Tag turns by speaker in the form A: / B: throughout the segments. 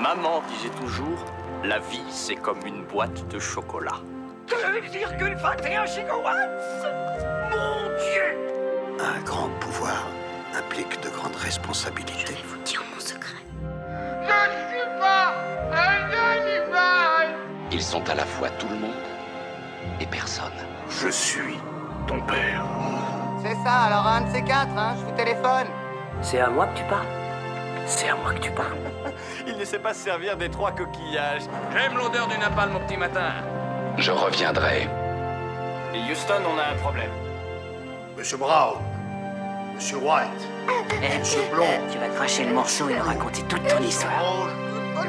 A: Maman disait toujours, la vie c'est comme une boîte de chocolat.
B: 2,21 gigawatts Mon Dieu
C: Un grand pouvoir implique de grandes responsabilités.
D: vous dire mon secret.
B: Je ne suis pas un animal
E: Ils sont à la fois tout le monde et personne.
A: Je suis ton père.
F: C'est ça, alors un de ces quatre, hein, je vous téléphone.
D: C'est à moi que tu parles C'est à moi que tu parles
G: Il ne sait pas se servir des trois coquillages.
H: J'aime l'odeur du napalm au petit matin.
E: Je reviendrai.
G: Et Houston, on a un problème.
C: Monsieur Brown, Monsieur White,
D: Eh,
C: Monsieur Blond,
D: Tu vas cracher le morceau et nous raconter toute ton histoire.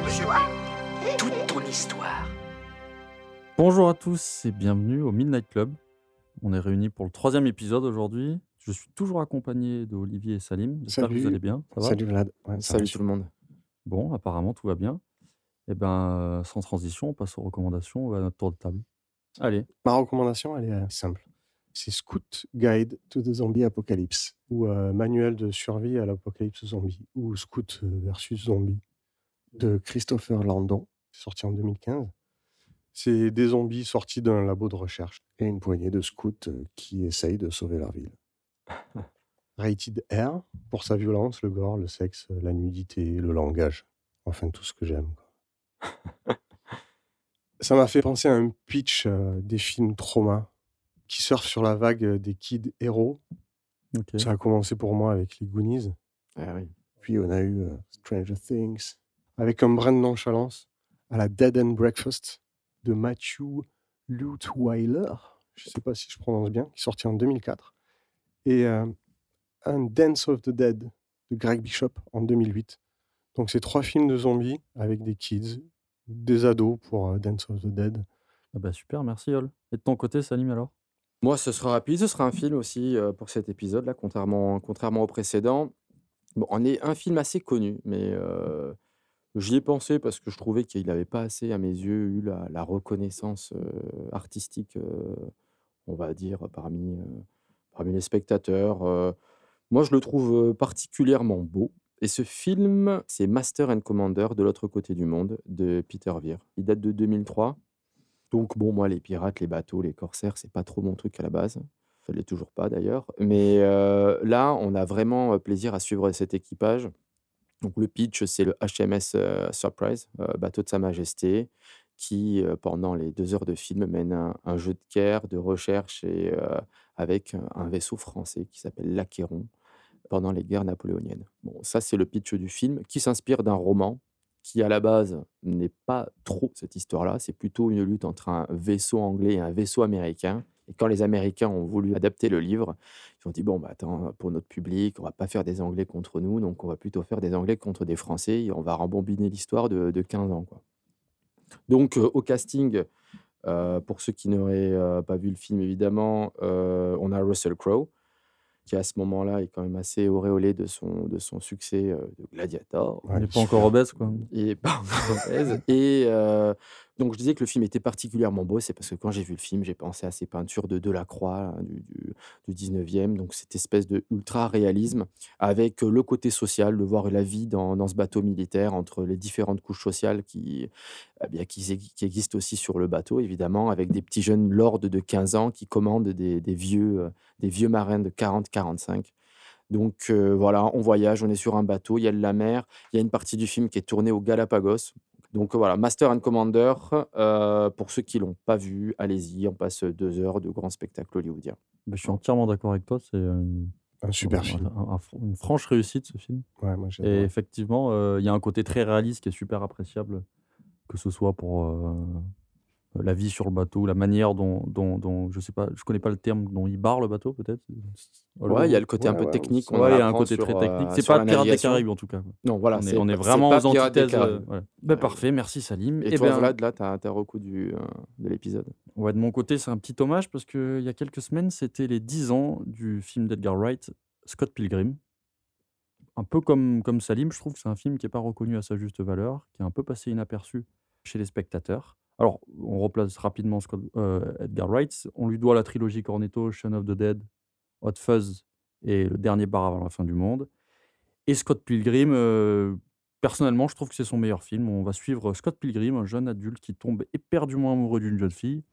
C: Monsieur Pink.
D: Toute ton histoire.
I: Bonjour à tous et bienvenue au Midnight Club. On est réunis pour le troisième épisode aujourd'hui. Je suis toujours accompagné de Olivier et Salim. J'espère que vous
J: Salut.
I: allez bien. Ça va?
J: Salut Vlad. Ouais,
K: Salut tout le monde.
I: Bon, apparemment tout va bien. Et ben, euh, sans transition, on passe aux recommandations. On va à notre tour de table. Allez,
J: Ma recommandation, elle est euh, simple. C'est Scout Guide to the Zombie Apocalypse, ou euh, Manuel de survie à l'apocalypse zombie, ou Scout versus Zombie, de Christopher Landon, sorti en 2015. C'est des zombies sortis d'un labo de recherche et une poignée de scouts qui essayent de sauver leur ville. Rated R, pour sa violence, le gore, le sexe, la nudité, le langage. Enfin, tout ce que j'aime. Ça m'a fait penser à un pitch euh, des films trauma qui surfent sur la vague des kids héros. Ça a commencé pour moi avec les Goonies.
K: Ah oui.
J: Puis on a eu euh, Stranger Things, avec un brin de nonchalance à la Dead and Breakfast de Matthew Lutweiler, je ne sais pas si je prononce bien, qui est sorti en 2004, et euh, un Dance of the Dead de Greg Bishop en 2008. Donc c'est trois films de zombies avec des kids, des ados pour euh, Dance of the Dead.
I: Ah bah, super, merci Ol. Et de ton côté, Salim alors?
K: Moi, ce sera rapide. Ce sera un film aussi euh, pour cet épisode-là, contrairement, contrairement au précédent. Bon, on est un film assez connu, mais euh, j'y ai pensé parce que je trouvais qu'il n'avait pas assez, à mes yeux, eu la, la reconnaissance euh, artistique, euh, on va dire, parmi, euh, parmi les spectateurs. Moi, je le trouve euh, particulièrement beau. Et ce film, c'est Master and Commander de l'autre côté du monde de Peter Weir. Il date de 2003. Donc bon, moi, les pirates, les bateaux, les corsaires, c'est pas trop mon truc à la base. Ça l'est toujours pas d'ailleurs. Mais euh, là, on a vraiment euh, plaisir à suivre cet équipage. Donc le pitch, c'est le HMS Surprise, bateau de Sa Majesté, qui, pendant les deux heures de film, mène un, jeu de guerre, de recherche et, avec un, vaisseau français qui s'appelle l'Achéron pendant les guerres napoléoniennes. Bon, ça, c'est le pitch du film qui s'inspire d'un roman qui, à la base, n'est pas trop cette histoire-là. C'est plutôt une lutte entre un vaisseau anglais et un vaisseau américain. Et quand les Américains ont voulu adapter le livre, ils ont dit bon, bah, attends, pour notre public, on va pas faire des Anglais contre nous, donc on va plutôt faire des Anglais contre des Français et on va rembobiner l'histoire de, de 15 ans. Donc, euh, au casting, euh, pour ceux qui n'auraient euh, pas vu le film, évidemment, on a Russell Crowe, qui à ce moment-là est quand même assez auréolé de son, de son succès euh, de Gladiator.
I: Il n'est pas encore obèse, quoi.
K: Il est pas encore obèse. Et euh, donc, je disais que le film était particulièrement beau. C'est parce que quand j'ai vu le film, j'ai pensé à ces peintures de Delacroix hein, du, du, du 19e. Donc, cette espèce de ultra-réalisme avec le côté social, de voir la vie dans, ce bateau militaire entre les différentes couches sociales qui, eh qui, exi- qui existent aussi sur le bateau, évidemment, avec des petits jeunes lords de 15 ans qui commandent des, vieux, marins de 40-45. Donc voilà, on voyage, on est sur un bateau, il y a de la mer, il y a une partie du film qui est tournée au Galapagos. Donc euh, voilà, Master and Commander, euh, pour ceux qui l'ont pas vu, allez-y, on passe deux heures de grand spectacle hollywoodien.
I: Bah, Je suis entièrement d'accord avec toi. C'est une,
J: Un super
I: un-
J: film.
I: un- un- une franche réussite, ce film.
J: Ouais, moi,
I: Et effectivement, euh, il y a un côté très réaliste qui est super appréciable, que ce soit pour euh, la vie sur le bateau, la manière dont, dont, dont- je sais pas, je connais pas le terme, dont il barre le bateau peut-être?
K: Ouais, il y a le côté un peu
J: ouais,
K: technique.
I: Ouais, il y a un côté
K: sur,
I: très
K: euh,
I: technique. C'est pas Pirates des. Caraïbes en tout cas.
K: Non, voilà,
I: on est, on est vraiment aux antithèses. euh, voilà. Ben,
K: Euh,
I: parfait, merci Salim.
K: Et,
I: Eh
K: toi,
I: ben,
K: Vlad, là, tu as, recours du, euh, de l'épisode?
I: Ouais, de mon côté, c'est un petit hommage parce qu'il y a quelques semaines, c'était les 10 ans du film d'Edgar Wright, Scott Pilgrim. Un peu comme, comme Salim, je trouve que c'est un film qui n'est pas reconnu à sa juste valeur, qui est un peu passé inaperçu chez les spectateurs. Alors, on replace rapidement Scott, euh, Edgar Wright. On lui doit la trilogie Cornetto, Shaun of the Dead, Hot Fuzz et Le Dernier bar avant la fin du monde. Et Scott Pilgrim, euh, Personnellement, je trouve que c'est son meilleur film. On va suivre Scott Pilgrim, un jeune adulte qui tombe éperdument amoureux d'une jeune fille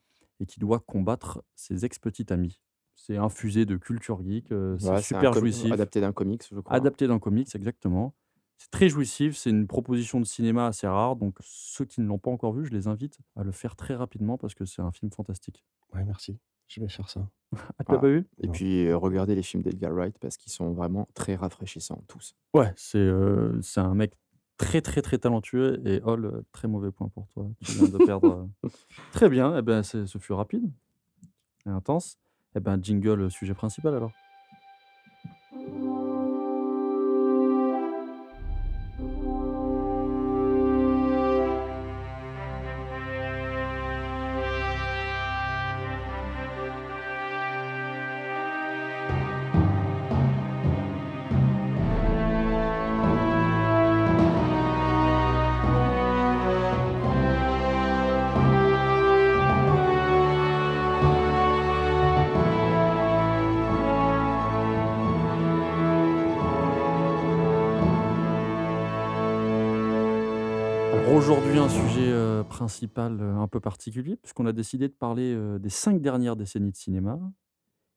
I: et qui doit combattre ses ex-petites amies. C'est infusé de culture geek, euh, c'est
K: Ouais,
I: super jouissif.
K: adapté d'un comics, je crois.
I: Adapté d'un comics, exactement. C'est très jouissif, c'est une proposition de cinéma assez rare, donc ceux qui ne l'ont pas encore vu, je les invite à le faire très rapidement parce que c'est un film fantastique.
J: Ouais, merci. Je vais faire ça.
I: Ah, tu l'as
K: Voilà.
I: pas vu?
K: Et
J: Non.
K: puis, euh, regardez les films d'Edgar Wright parce qu'ils sont vraiment très rafraîchissants, tous.
I: Ouais, c'est euh, c'est un mec très très très talentueux et Hall, euh, très mauvais point pour toi. Tu viens de perdre. euh. Très bien, eh ben, ce fut rapide et intense. Eh ben, jingle, sujet principal. Alors principal un peu particulier, puisqu'on a décidé de parler des cinq dernières décennies de cinéma,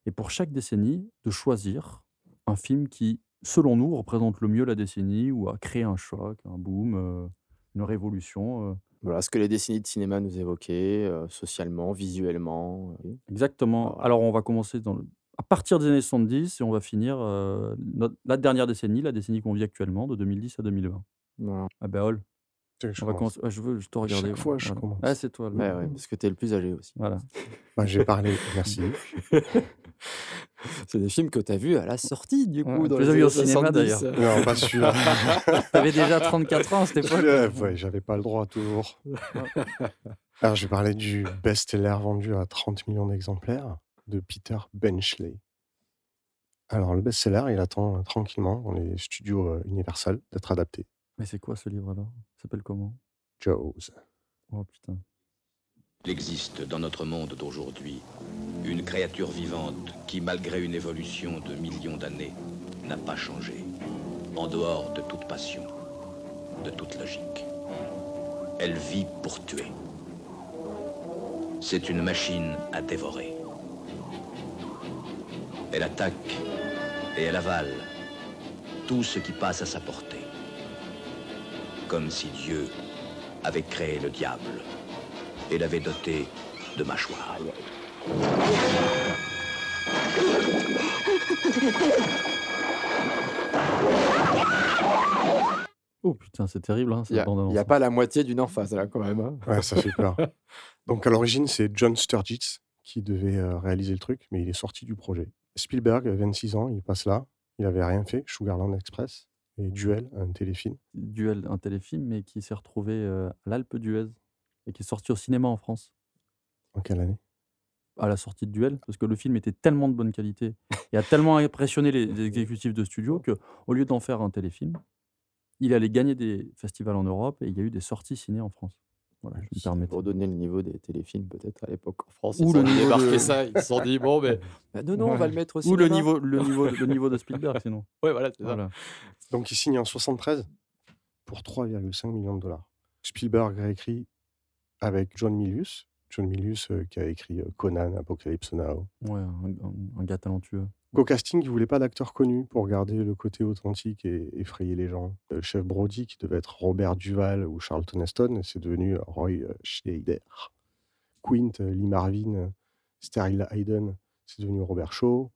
I: et pour chaque décennie, de choisir un film qui, selon nous, représente le mieux la décennie ou a créé un choc, un boom, une révolution.
K: Voilà ce que les décennies de cinéma nous évoquaient, euh, socialement, visuellement.
I: Exactement. Alors on va commencer dans le- à partir des années 70 et on va finir euh, notre- la dernière décennie, la décennie qu'on vit actuellement, de 2010 à 2020.
K: voilà.
I: Ah ben Hall,
J: Tu sais, je
I: on
J: commence.
I: veux, je te regarder.
J: chaque fois, je
I: voilà.
J: commence.
I: Ah, c'est toi. le-
K: Ouais, ouais, parce que tu es le plus âgé aussi.
I: Voilà.
J: Bah, j'ai parlé. Merci.
K: C'est des films que tu as vus à la sortie, du coup.
I: Ouais,
K: dans
I: tu les
K: années
I: cinéma,
K: 70.
I: d'ailleurs.
J: Non, pas sûr.
I: T'avais déjà 34 ans à cette époque.
J: Ouais, ouais, j'avais pas le droit toujours. Alors, je vais parler du best-seller vendu à 30 millions d'exemplaires de Peter Benchley. Alors, le best-seller, il attend euh, tranquillement dans les studios euh, Universal d'être adapté.
I: Mais c'est quoi ce livre alors Il s'appelle comment?
J: Jaws.
I: Oh putain.
E: Il existe dans notre monde d'aujourd'hui une créature vivante qui, malgré une évolution de millions d'années, n'a pas changé, en dehors de toute passion, de toute logique. Elle vit pour tuer. C'est une machine à dévorer. Elle attaque et elle avale tout ce qui passe à sa portée. Comme si Dieu avait créé le diable et l'avait doté de mâchoires.
I: Oh putain, c'est terrible, hein,
K: Il n'y a, pas la moitié d'une emphase, là, quand même. hein.
J: Ouais, ça fait peur. Donc, à l'origine, c'est John Sturgis qui devait euh, réaliser le truc, mais il est sorti du projet. Spielberg, 26 ans, il passe là. Il avait rien fait. Sugarland Express et Duel, un téléfilm.
I: Duel, un téléfilm, mais qui s'est retrouvé euh, à l'Alpe d'Huez et qui est sorti au cinéma en France
J: En quelle année?
I: À la sortie de Duel, parce que le film était tellement de bonne qualité et a tellement impressionné les, les exécutifs de studio que, au lieu d'en faire un téléfilm, il allait gagner des festivals en Europe et il y a eu des sorties ciné en France. Voilà, je me permets.
K: Pour donner le niveau des téléfilms, peut-être, à l'époque en France.
I: Ou
K: ils
I: le
K: ont débarqué
I: de-
K: ça, ils se sont dit, bon, mais. bah non, non, on va le mettre au
I: Ou le niveau, le niveau, le niveau de Spielberg, sinon.
K: Ouais, voilà, c'est ça.
I: Voilà.
J: Donc, il signe en 73 pour 3,5 millions de dollars. Spielberg réécrit avec John Milius. John Milius euh, qui a écrit euh, Conan, Apocalypse Now.
I: Ouais, un, un- un gars talentueux.
J: Au casting, il voulait pas d'acteur connu pour garder le côté authentique et effrayer les gens? Euh, Le chef Brody, qui devait être Robert Duval ou Charlton Heston, c'est devenu Roy euh, Schneider. Quint, euh, Lee Marvin, Sterling Hayden, c'est devenu Robert Shaw.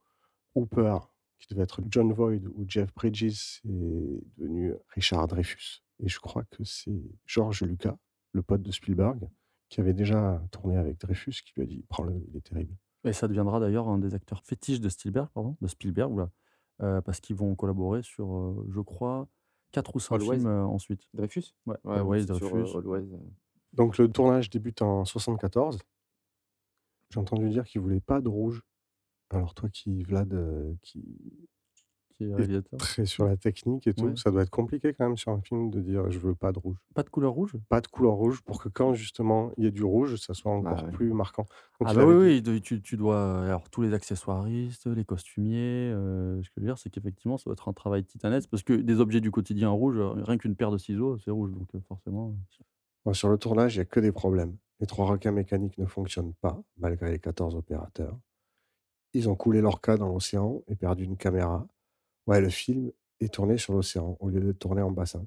J: Hooper, qui devait être John Voight ou Jeff Bridges, c'est devenu Richard Dreyfus. Et je crois que c'est George Lucas, le pote de Spielberg, qui avait déjà tourné avec Dreyfus, qui lui a dit Prends-le, il est terrible.
I: Et ça deviendra d'ailleurs un des acteurs fétiches de Spielberg, pardon, de Spielberg, oula, euh, parce qu'ils vont collaborer sur, euh, je crois, quatre ou cinq
K: Always.
I: films euh, ensuite.
K: Dreyfus?
I: Ouais,
K: Ouais, sur,
I: Dreyfus.
K: Always.
J: Donc le tournage débute en 74. J'ai entendu dire qu'il voulait pas de rouge. Alors toi qui, Vlad, euh, qui,
I: qui est
J: Et
I: réalisateur.
J: très sur la technique et tout.
I: Ouais.
J: Ça doit être compliqué quand même sur un film de dire je veux pas de rouge.
I: Pas de couleur rouge?
J: Pas de couleur rouge pour que quand justement il y ait du rouge, ça soit encore
K: ouais.
J: plus marquant. Donc
I: Ah bah oui,
J: dit-
I: oui, tu, tu dois... Alors tous les accessoiristes, les costumiers, euh, ce que je veux dire, c'est qu'effectivement, ça doit être un travail titanesque, parce que des objets du quotidien rouges, euh, rien qu'une paire de ciseaux, c'est rouge, donc euh, forcément...
J: Bon, sur le tournage, il n'y a que des problèmes. Les trois requins mécaniques ne fonctionnent pas, malgré les 14 opérateurs. Ils ont coulé leur cas dans l'océan et perdu une caméra. Ouais, le film est tourné sur l'océan au lieu de tourner en bassin.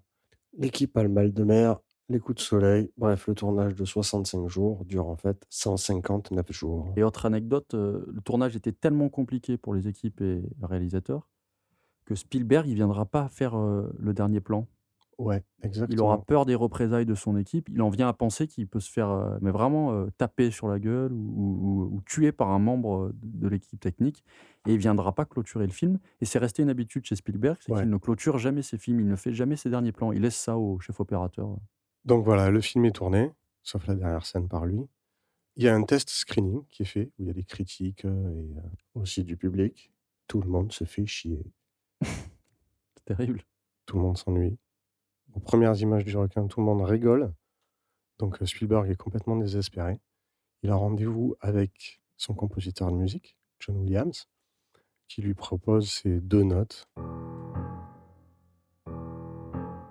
J: L'équipe a le mal de mer, les coups de soleil. Bref, le tournage de 65 jours dure en fait 159 jours.
I: Et autre anecdote, euh, le tournage était tellement compliqué pour les équipes et le réalisateur que Spielberg, il viendra pas faire euh, le dernier plan.
J: Ouais,
I: Il
J: exactement.
I: aura peur des représailles de son équipe. Il en vient à penser qu'il peut se faire, euh, mais vraiment euh, taper sur la gueule ou, ou- ou tuer par un membre euh, de, l'équipe technique. Et il viendra pas clôturer le film. Et c'est resté une habitude chez Spielberg, c'est
J: Ouais.
I: qu'il ne clôture jamais ses films. Il ne fait jamais ses derniers plans. Il laisse ça au chef opérateur.
J: Donc voilà, le film est tourné, sauf la dernière scène par lui. Il y a un test screening qui est fait, où il y a des critiques et aussi du public. Tout le monde se fait chier.
I: C'est terrible.
J: Tout le monde s'ennuie. Aux premières images du requin, tout le monde rigole. Donc euh, Spielberg est complètement désespéré. Il a rendez-vous avec son compositeur de musique, John Williams, qui lui propose ses deux notes.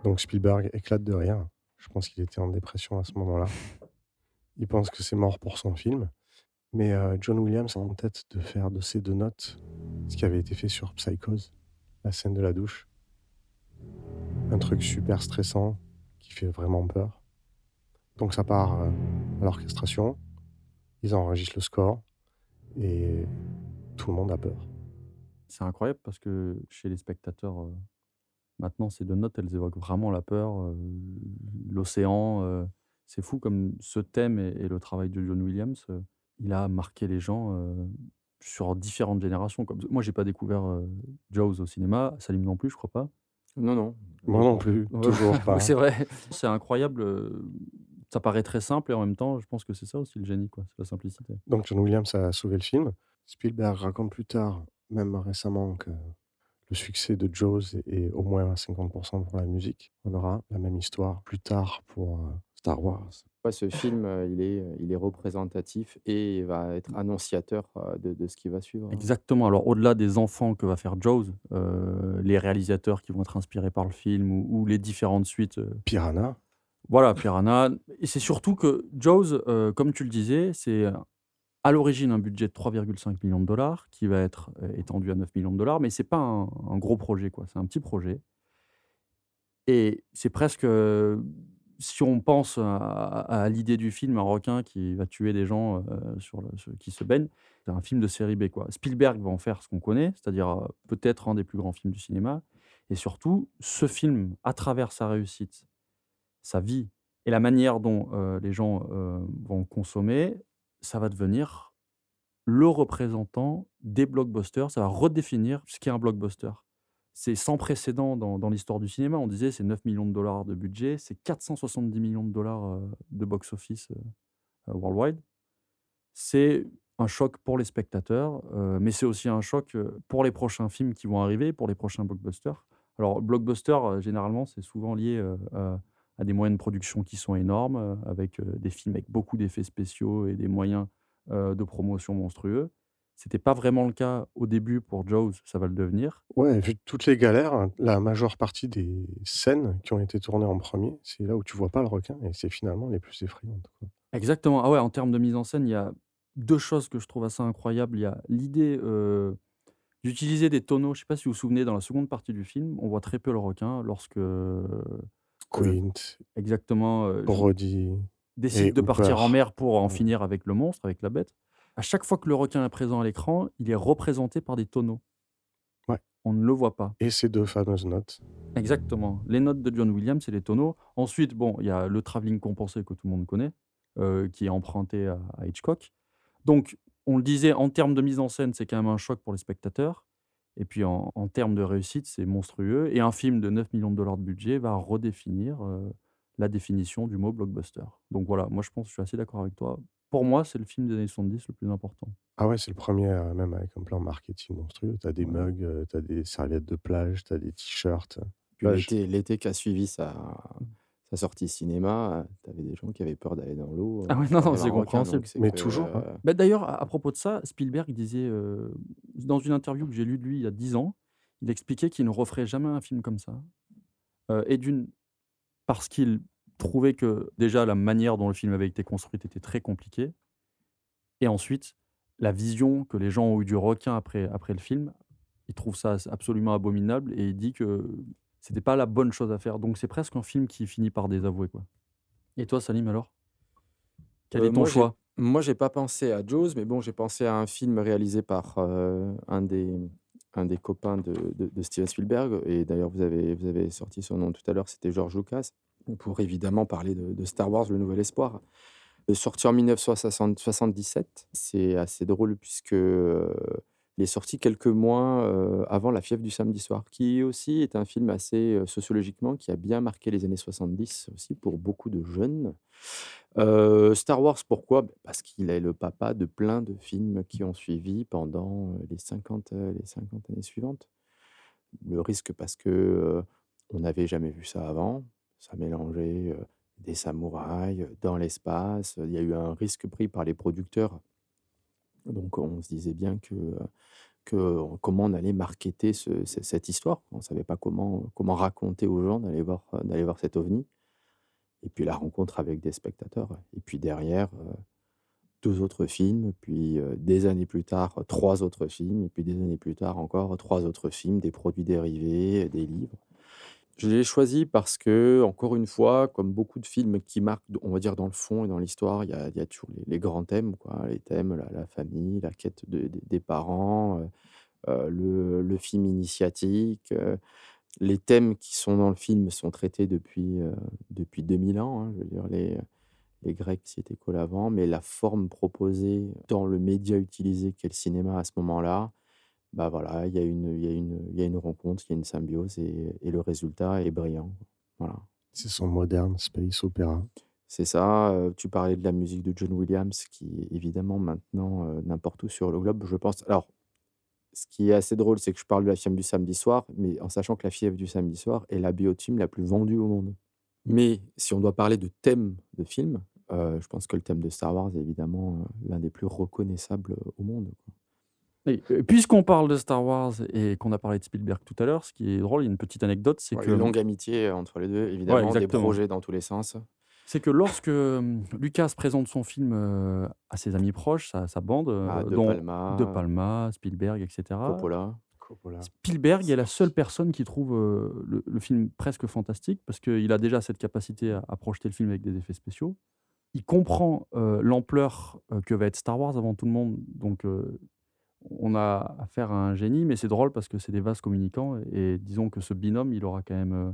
J: Donc Spielberg éclate de rire. Je pense qu'il était en dépression à ce moment-là. Il pense que c'est mort pour son film. Mais euh, John Williams a en tête de faire de ces deux notes ce qui avait été fait sur Psychose, la scène de la douche. Un truc super stressant qui fait vraiment peur. Donc ça part euh, à l'orchestration, ils enregistrent le score et tout le monde a peur.
I: C'est incroyable parce que chez les spectateurs, euh, maintenant, ces deux notes, elles évoquent vraiment la peur, euh, l'océan. c'est fou comme ce thème et, le travail de John Williams, il a marqué les gens sur différentes générations. Moi, j'ai pas découvert Jaws au cinéma, Salim non plus, je crois pas.
K: Non, non.
J: Moi non plus,
I: Ouais.
J: toujours pas.
I: C'est vrai. C'est incroyable. euh, Ça paraît très simple et en même temps, je pense que c'est ça aussi le génie, quoi. C'est la simplicité.
J: Donc John Williams a sauvé le film. Spielberg raconte plus tard, même récemment, que le succès de Jaws est au moins à 50% pour la musique. On aura la même histoire plus tard pour euh, Star Wars.
K: Ouais, ce film, euh, il est, il est représentatif et va être annonciateur euh, de, de ce qui va suivre.
I: Exactement. Alors, au-delà des enfants que va faire Jaws, euh, les réalisateurs qui vont être inspirés par le film ou, ou les différentes suites. euh,
J: Piranha.
I: voilà, Piranha. Et c'est surtout que Jaws, euh, comme tu le disais, c'est euh, à l'origine un budget de 3,5 millions de dollars qui va être euh, étendu à 9 millions de dollars, mais c'est pas un, gros projet, quoi. C'est un petit projet. Et c'est presque, euh, si on pense à, l'idée du film, un requin qui va tuer des gens euh, sur qui se baignent, c'est un film de série B. Quoi. Spielberg va en faire ce qu'on connaît, c'est-à-dire peut-être un des plus grands films du cinéma. Et surtout, ce film, à travers sa réussite, sa vie et la manière dont les gens vont le consommer, ça va devenir le représentant des blockbusters. Ça va redéfinir ce qu'est un blockbuster. C'est sans précédent dans, l'histoire du cinéma. On disait c'est 9 millions de dollars de budget, c'est 470 millions de dollars euh, de box-office euh, euh, worldwide. C'est un choc pour les spectateurs, mais c'est aussi un choc pour les prochains films qui vont arriver, pour les prochains blockbusters. Alors, blockbuster, généralement, c'est souvent lié euh, à, des moyens de production qui sont énormes, euh, avec euh, des films avec beaucoup d'effets spéciaux et des moyens euh, de promotion monstrueux. C'était pas vraiment le cas au début pour Jaws, ça va le devenir.
J: Ouais, vu toutes les galères, hein, la majeure partie des scènes qui ont été tournées en premier, c'est là où tu vois pas le requin et c'est finalement les plus effrayantes. quoi.
I: Exactement. Ah ouais, en termes de mise en scène, il y a deux choses que je trouve assez incroyables. Il y a l'idée euh, d'utiliser des tonneaux. Je sais pas si vous vous souvenez, dans la seconde partie du film, on voit très peu le requin lorsque.
J: Quint,
I: exactement. euh,
J: Brody.
I: décide de partir en mer pour en finir avec le monstre, avec la bête. À chaque fois que le requin est présent à l'écran, il est représenté par des tonneaux.
J: Ouais.
I: On ne le voit pas.
J: Et ces deux fameuses notes.
I: Exactement. Les notes de John Williams, c'est les tonneaux. Ensuite, bon, il y a le travelling compensé que tout le monde connaît, euh, qui est emprunté à, à Hitchcock. Donc, on le disait, en termes de mise en scène, c'est quand même un choc pour les spectateurs. Et puis, en, en termes de réussite, c'est monstrueux. Et un film de 9 millions de dollars de budget va redéfinir euh, la définition du mot blockbuster. Donc voilà, moi je pense, je suis assez d'accord avec toi. pour moi, c'est le film des années 70 le plus important.
J: Ah ouais, c'est le premier, euh, même avec un plan marketing monstrueux. T'as des mugs, euh, t'as des serviettes de plage, t'as des t-shirts.
K: L'été, l'été qui a suivi sa, sa sortie cinéma, tu avais des gens qui avaient peur d'aller dans l'eau.
I: Ah ouais, non, non, c'est compréhensible.
J: Mais
K: que,
J: toujours,
K: euh,
I: Bah, D'ailleurs, à, à propos de ça, Spielberg disait, euh, dans une interview que j'ai lue de lui il y a 10 ans, il expliquait qu'il ne referait jamais un film comme ça. Euh, et d'une, parce qu'il trouvait que déjà la manière dont le film avait été construit était très compliquée. Et ensuite, la vision que les gens ont eu du requin après, après le film, il trouve ça absolument abominable et il dit que c'était pas la bonne chose à faire. Donc c'est presque un film qui finit par désavouer. Quoi. Et toi, Salim, alors? Quel
K: euh,
I: est ton
K: moi,
I: choix?
K: Moi, j'ai pas pensé à Jaws, mais bon, j'ai pensé à un film réalisé par euh, un, des, un des copains de, de- de Steven Spielberg. Et d'ailleurs, vous avez, vous avez sorti son nom tout à l'heure, c'était George Lucas. Pour évidemment parler de, de Star Wars, le nouvel espoir. Euh, Sorti en 1977, c'est assez drôle puisque il est sorti quelques mois avant La fièvre du samedi soir, qui aussi est un film assez sociologiquement qui a bien marqué les années 70 aussi pour beaucoup de jeunes. Star Wars, pourquoi? Ben, Parce qu'il est le papa de plein de films qui ont suivi pendant les 50, euh, les 50 années suivantes. Le risque parce que on n'avait jamais vu ça avant. Ça mélangeait des samouraïs dans l'espace. Il y a eu un risque pris par les producteurs. Donc on se disait bien que, comment on allait marketer ce- ce- cette histoire. On ne savait pas comment, comment raconter aux gens d'aller voir, d'aller voir cet ovni. Et puis la rencontre avec des spectateurs. Et puis derrière, deux autres films. Puis des années plus tard, trois autres films. Et puis des années plus tard, encore trois autres films, des produits dérivés, des livres. Je l'ai choisi parce que, encore une fois, comme beaucoup de films qui marquent, on va dire, dans le fond et dans l'histoire, il y a, toujours les, grands thèmes, quoi. Les thèmes, la, la famille, la quête de- de- des parents, euh, euh, le, film initiatique. euh, les thèmes qui sont dans le film sont traités depuis, depuis 2000 ans. hein. je veux dire, les, les Grecs s'y étaient collés avant, mais la forme proposée dans le média utilisé qu'est le cinéma à ce moment-là, bah voilà, il y, a une- y, a une- il y a une rencontre, il y a une symbiose et, et le résultat est brillant. Voilà.
J: C'est son moderne space opéra.
K: C'est ça. tu parlais de la musique de John Williams, qui est évidemment maintenant n'importe où sur le globe, je pense. Alors, ce qui est assez drôle, c'est que je parle de la fièvre du samedi soir, mais en sachant que la fièvre du samedi soir est la biotime la plus vendue au monde. Mais si on doit parler de thème de film, euh, je pense que le thème de Star Wars est évidemment l'un des plus reconnaissables au monde. quoi.
I: Euh, Puisqu'on parle de Star Wars et qu'on a parlé de Spielberg tout à l'heure, ce qui est drôle, il y a une petite anecdote, c'est
K: Ouais,
I: que
K: Une longue amitié entre les deux, évidemment, des
I: exactement.
K: projets dans tous les sens.
I: c'est que lorsque euh, Lucas présente son film euh, à ses amis proches, sa, sa bande,
K: Ah, De
I: dont
K: Palma,
I: De Palma, Spielberg, etc.
K: Coppola.
J: Coppola.
I: Spielberg est la seule personne qui trouve le, le film presque fantastique parce qu'il a déjà cette capacité à, à projeter le film avec des effets spéciaux. Il comprend euh, l'ampleur euh, que va être Star Wars avant tout le monde. Donc, euh, on a affaire à un génie, mais c'est drôle parce que c'est des vases communicants. Et disons que ce binôme, il aura quand même euh,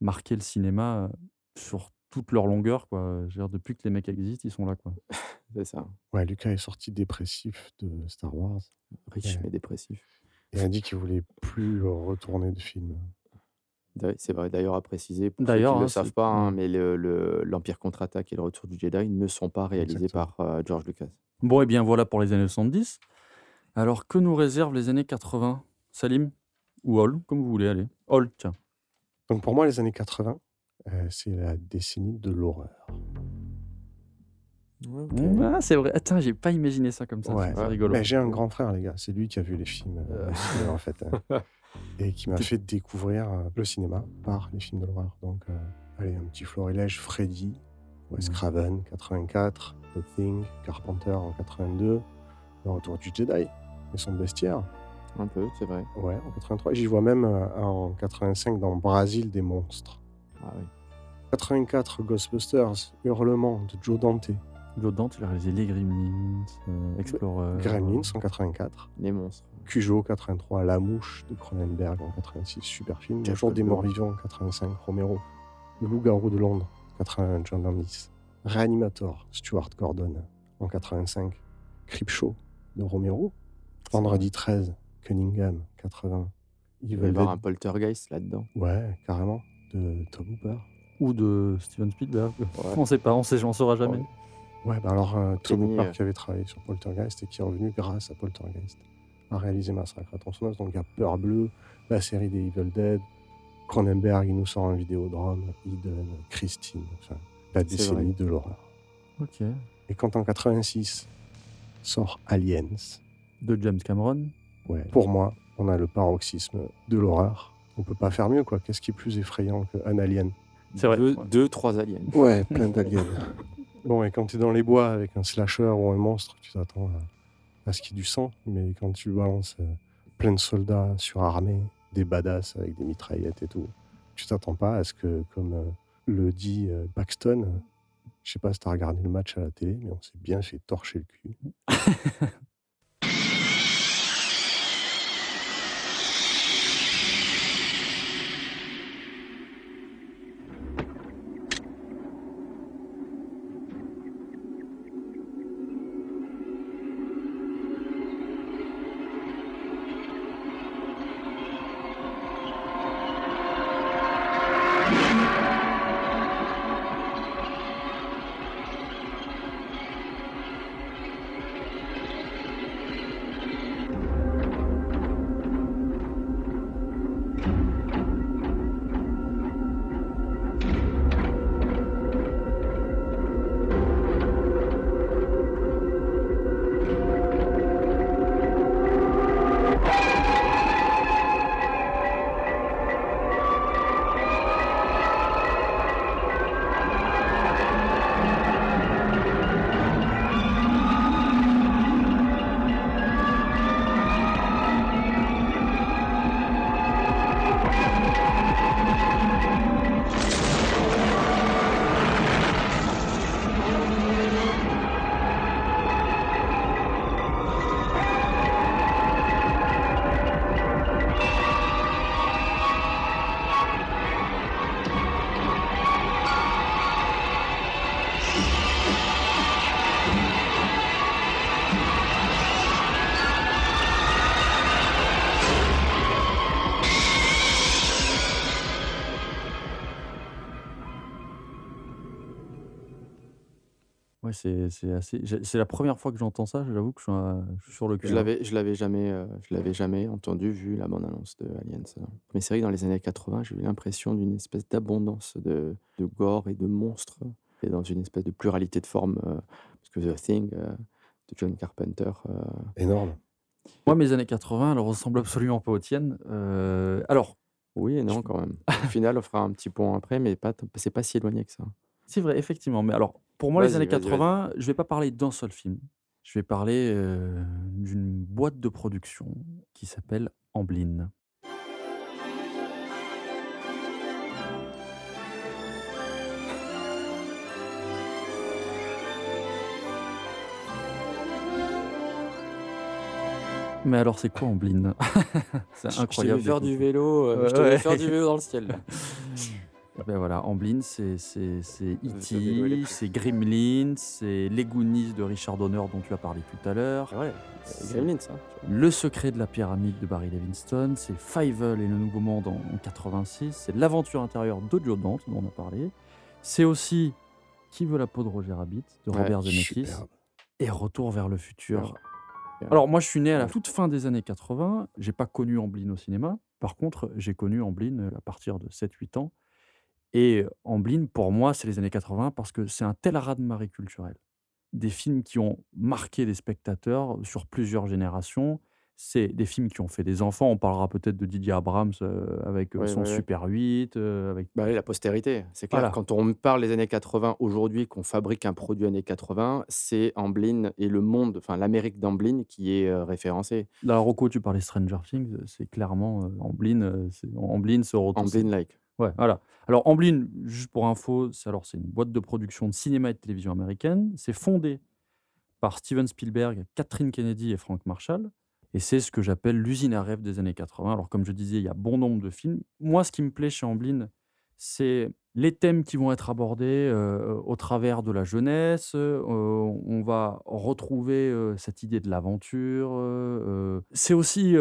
I: marqué le cinéma euh, sur toute leur longueur. Quoi. Je veux dire, depuis que les mecs existent, ils sont là. Quoi.
K: C'est ça.
J: Ouais, Lucas est sorti dépressif de Star Wars
K: Riche
J: Ouais.
K: mais dépressif.
J: et a dit qu'il voulait plus retourner de film.
K: C'est vrai, d'ailleurs à préciser, pour ceux qui ne
I: hein,
K: le savent
I: c'est-
K: pas, hein, mais le- le- l'Empire contre-attaque et le Retour du Jedi ne sont pas réalisés
J: Exactement.
K: par euh, George Lucas.
I: Bon, et bien voilà pour les années 70. Alors, que nous réservent les années 80 Salim Ou Hall, comme vous voulez, allez. Hall, tiens.
J: Donc pour moi, les années 80, euh, c'est la décennie de l'horreur.
I: Ah, c'est vrai. Attends, j'ai pas imaginé ça comme ça.
J: Ouais.
I: C'est rigolo.
J: Mais j'ai un grand frère, les gars. C'est lui qui a vu les films euh, cinéma, en fait. hein. et qui m'a fait découvrir euh, le cinéma par les films de l'horreur. Donc, euh, allez, un petit florilège. Freddy, Wes
I: Mhm.
J: Craven, 84, The Thing, Carpenter en 82, Le Retour du Jedi et son bestiaire.
K: Un peu, c'est vrai.
J: Ouais, en 83. J'y vois même euh, en 85 dans Brasil des monstres.
K: Ah oui.
J: 84, Ghostbusters, Hurlement de Joe Dante.
I: Joe Dante, il a réalisé Les Gremlins, euh, Explorer.
J: Gremlins en 84.
K: Les monstres.
J: Cujo 83, La Mouche de Cronenberg en 86, super film. Le jour des morts vivants en 85, Romero. Le loup-garou de Londres, 81, John Landis. Reanimator, Stuart Gordon en 85. Creepshow de Romero. Vendredi 13, Cunningham, 80.
K: Il va y avoir un poltergeist là-dedans.
J: ouais, carrément, de Tom Hooper.
I: Ou de Steven Spielberg. On sait pas, on sait, j'en saura jamais.
J: Ouais, bah alors euh, Tom
K: Kenny,
J: Hooper
K: euh,
J: qui avait travaillé sur Poltergeist et qui est revenu grâce à Poltergeist a réalisé Massacre à tronçonneuse. Donc il y a Peur Bleue, la série des Evil Dead, Cronenberg, il nous sort un vidéodrome, Eden, Christine, enfin la
K: C'est
J: décennie de l'horreur.
I: Ok.
J: Et quand en 86 sort Aliens,
I: De James Cameron.
J: ouais, pour moi, on a le paroxysme de l'horreur. On peut pas faire mieux, quoi. Qu'est-ce qui est plus effrayant qu'un alien?
I: C'est vrai.
K: Deux,
I: ouais.
K: deux, trois aliens.
J: Ouais, plein d'aliens. bon, et quand tu es dans les bois avec un slasher ou un monstre, tu t'attends à, à ce qu'il y ait du sang. Mais quand tu balances euh, plein de soldats surarmés, des badass avec des mitraillettes et tout, tu t'attends pas à ce que, comme euh, le dit euh, Paxton, euh, je sais pas si tu as regardé le match à la télé, mais on s'est bien fait torcher le cul.
I: c'est c'est assez. C'est la première fois que j'entends ça. J'avoue que je suis, un- je suis sur le cul.
K: Je l'avais, je l'avais jamais, euh, je l'avais jamais entendu, vu la bande-annonce de Aliens. Mais c'est vrai que dans les années 80, j'ai eu l'impression d'une espèce d'abondance de, de gore et de monstres, et dans une espèce de pluralité de formes, euh, parce que The Thing euh, de John Carpenter. euh,
J: Énorme.
I: Moi, mes années 80, elles ressemblent absolument pas aux tiennes. Euh, alors,
K: Oui et non quand même. Au final, on fera un petit pont après, mais pas, c'est pas si éloigné que ça.
I: c'est vrai, effectivement. Mais alors, pour moi, les années
K: vas-y, vas-y.
I: 80, je vais pas parler d'un seul film. Je vais parler euh, d'une boîte de production qui s'appelle Amblin. Mais alors, c'est quoi Amblin? C'est
K: Je- Je
I: incroyable.
K: vais faire du vélo, euh, je te faire du vélo dans le ciel.
I: Ben voilà, Amblin, c'est E.T.,
K: électrique.
I: c'est Gremlins, c'est Les Goonies de Richard Donner dont tu as parlé tout à l'heure.
K: Gremlins, ça.
I: Le secret de la pyramide de Barry Levinson, c'est Fievel et le Nouveau Monde en, en 86, c'est l'aventure intérieure de Joe Dante dont on a parlé. C'est aussi Qui veut la peau de Roger Rabbit de
K: Ouais,
I: Robert Zemeckis
J: superbe.
I: et Retour vers le futur.
K: Ouais.
I: Alors moi je suis né à la toute fin des années 80, j'ai pas connu Amblin au cinéma. Par contre, j'ai connu Amblin euh, à partir de 7-8 ans. Et Amblin, pour moi, c'est les années 80 parce que c'est un tel raz-de-marée culturel. Des films qui ont marqué les spectateurs sur plusieurs générations. C'est des films qui ont fait des enfants. On parlera peut-être de Didier Abrams euh, avec son. Super 8, euh, avec
K: Bah la postérité, c'est clair.
I: Voilà.
K: Quand on parle des années 80 aujourd'hui, qu'on fabrique un produit années 80, c'est Amblin et le monde, enfin l'Amérique d'Amblin qui est euh, référencé.
I: Là, Rocco, tu parlais Stranger Things, c'est clairement Amblin, Amblin se retrouve.
K: Amblin-like.
I: Ouais, voilà. Alors, Amblin, juste pour info, c'est une boîte de production de cinéma et de télévision américaine. C'est fondé par Steven Spielberg, Catherine Kennedy et Frank Marshall. Et c'est ce que j'appelle l'usine à rêve des années 80. Alors, comme je disais, il y a bon nombre de films. Moi, ce qui me plaît chez Amblin, c'est les thèmes qui vont être abordés euh, au travers de la jeunesse. Euh, on va retrouver euh, cette idée de l'aventure. C'est aussi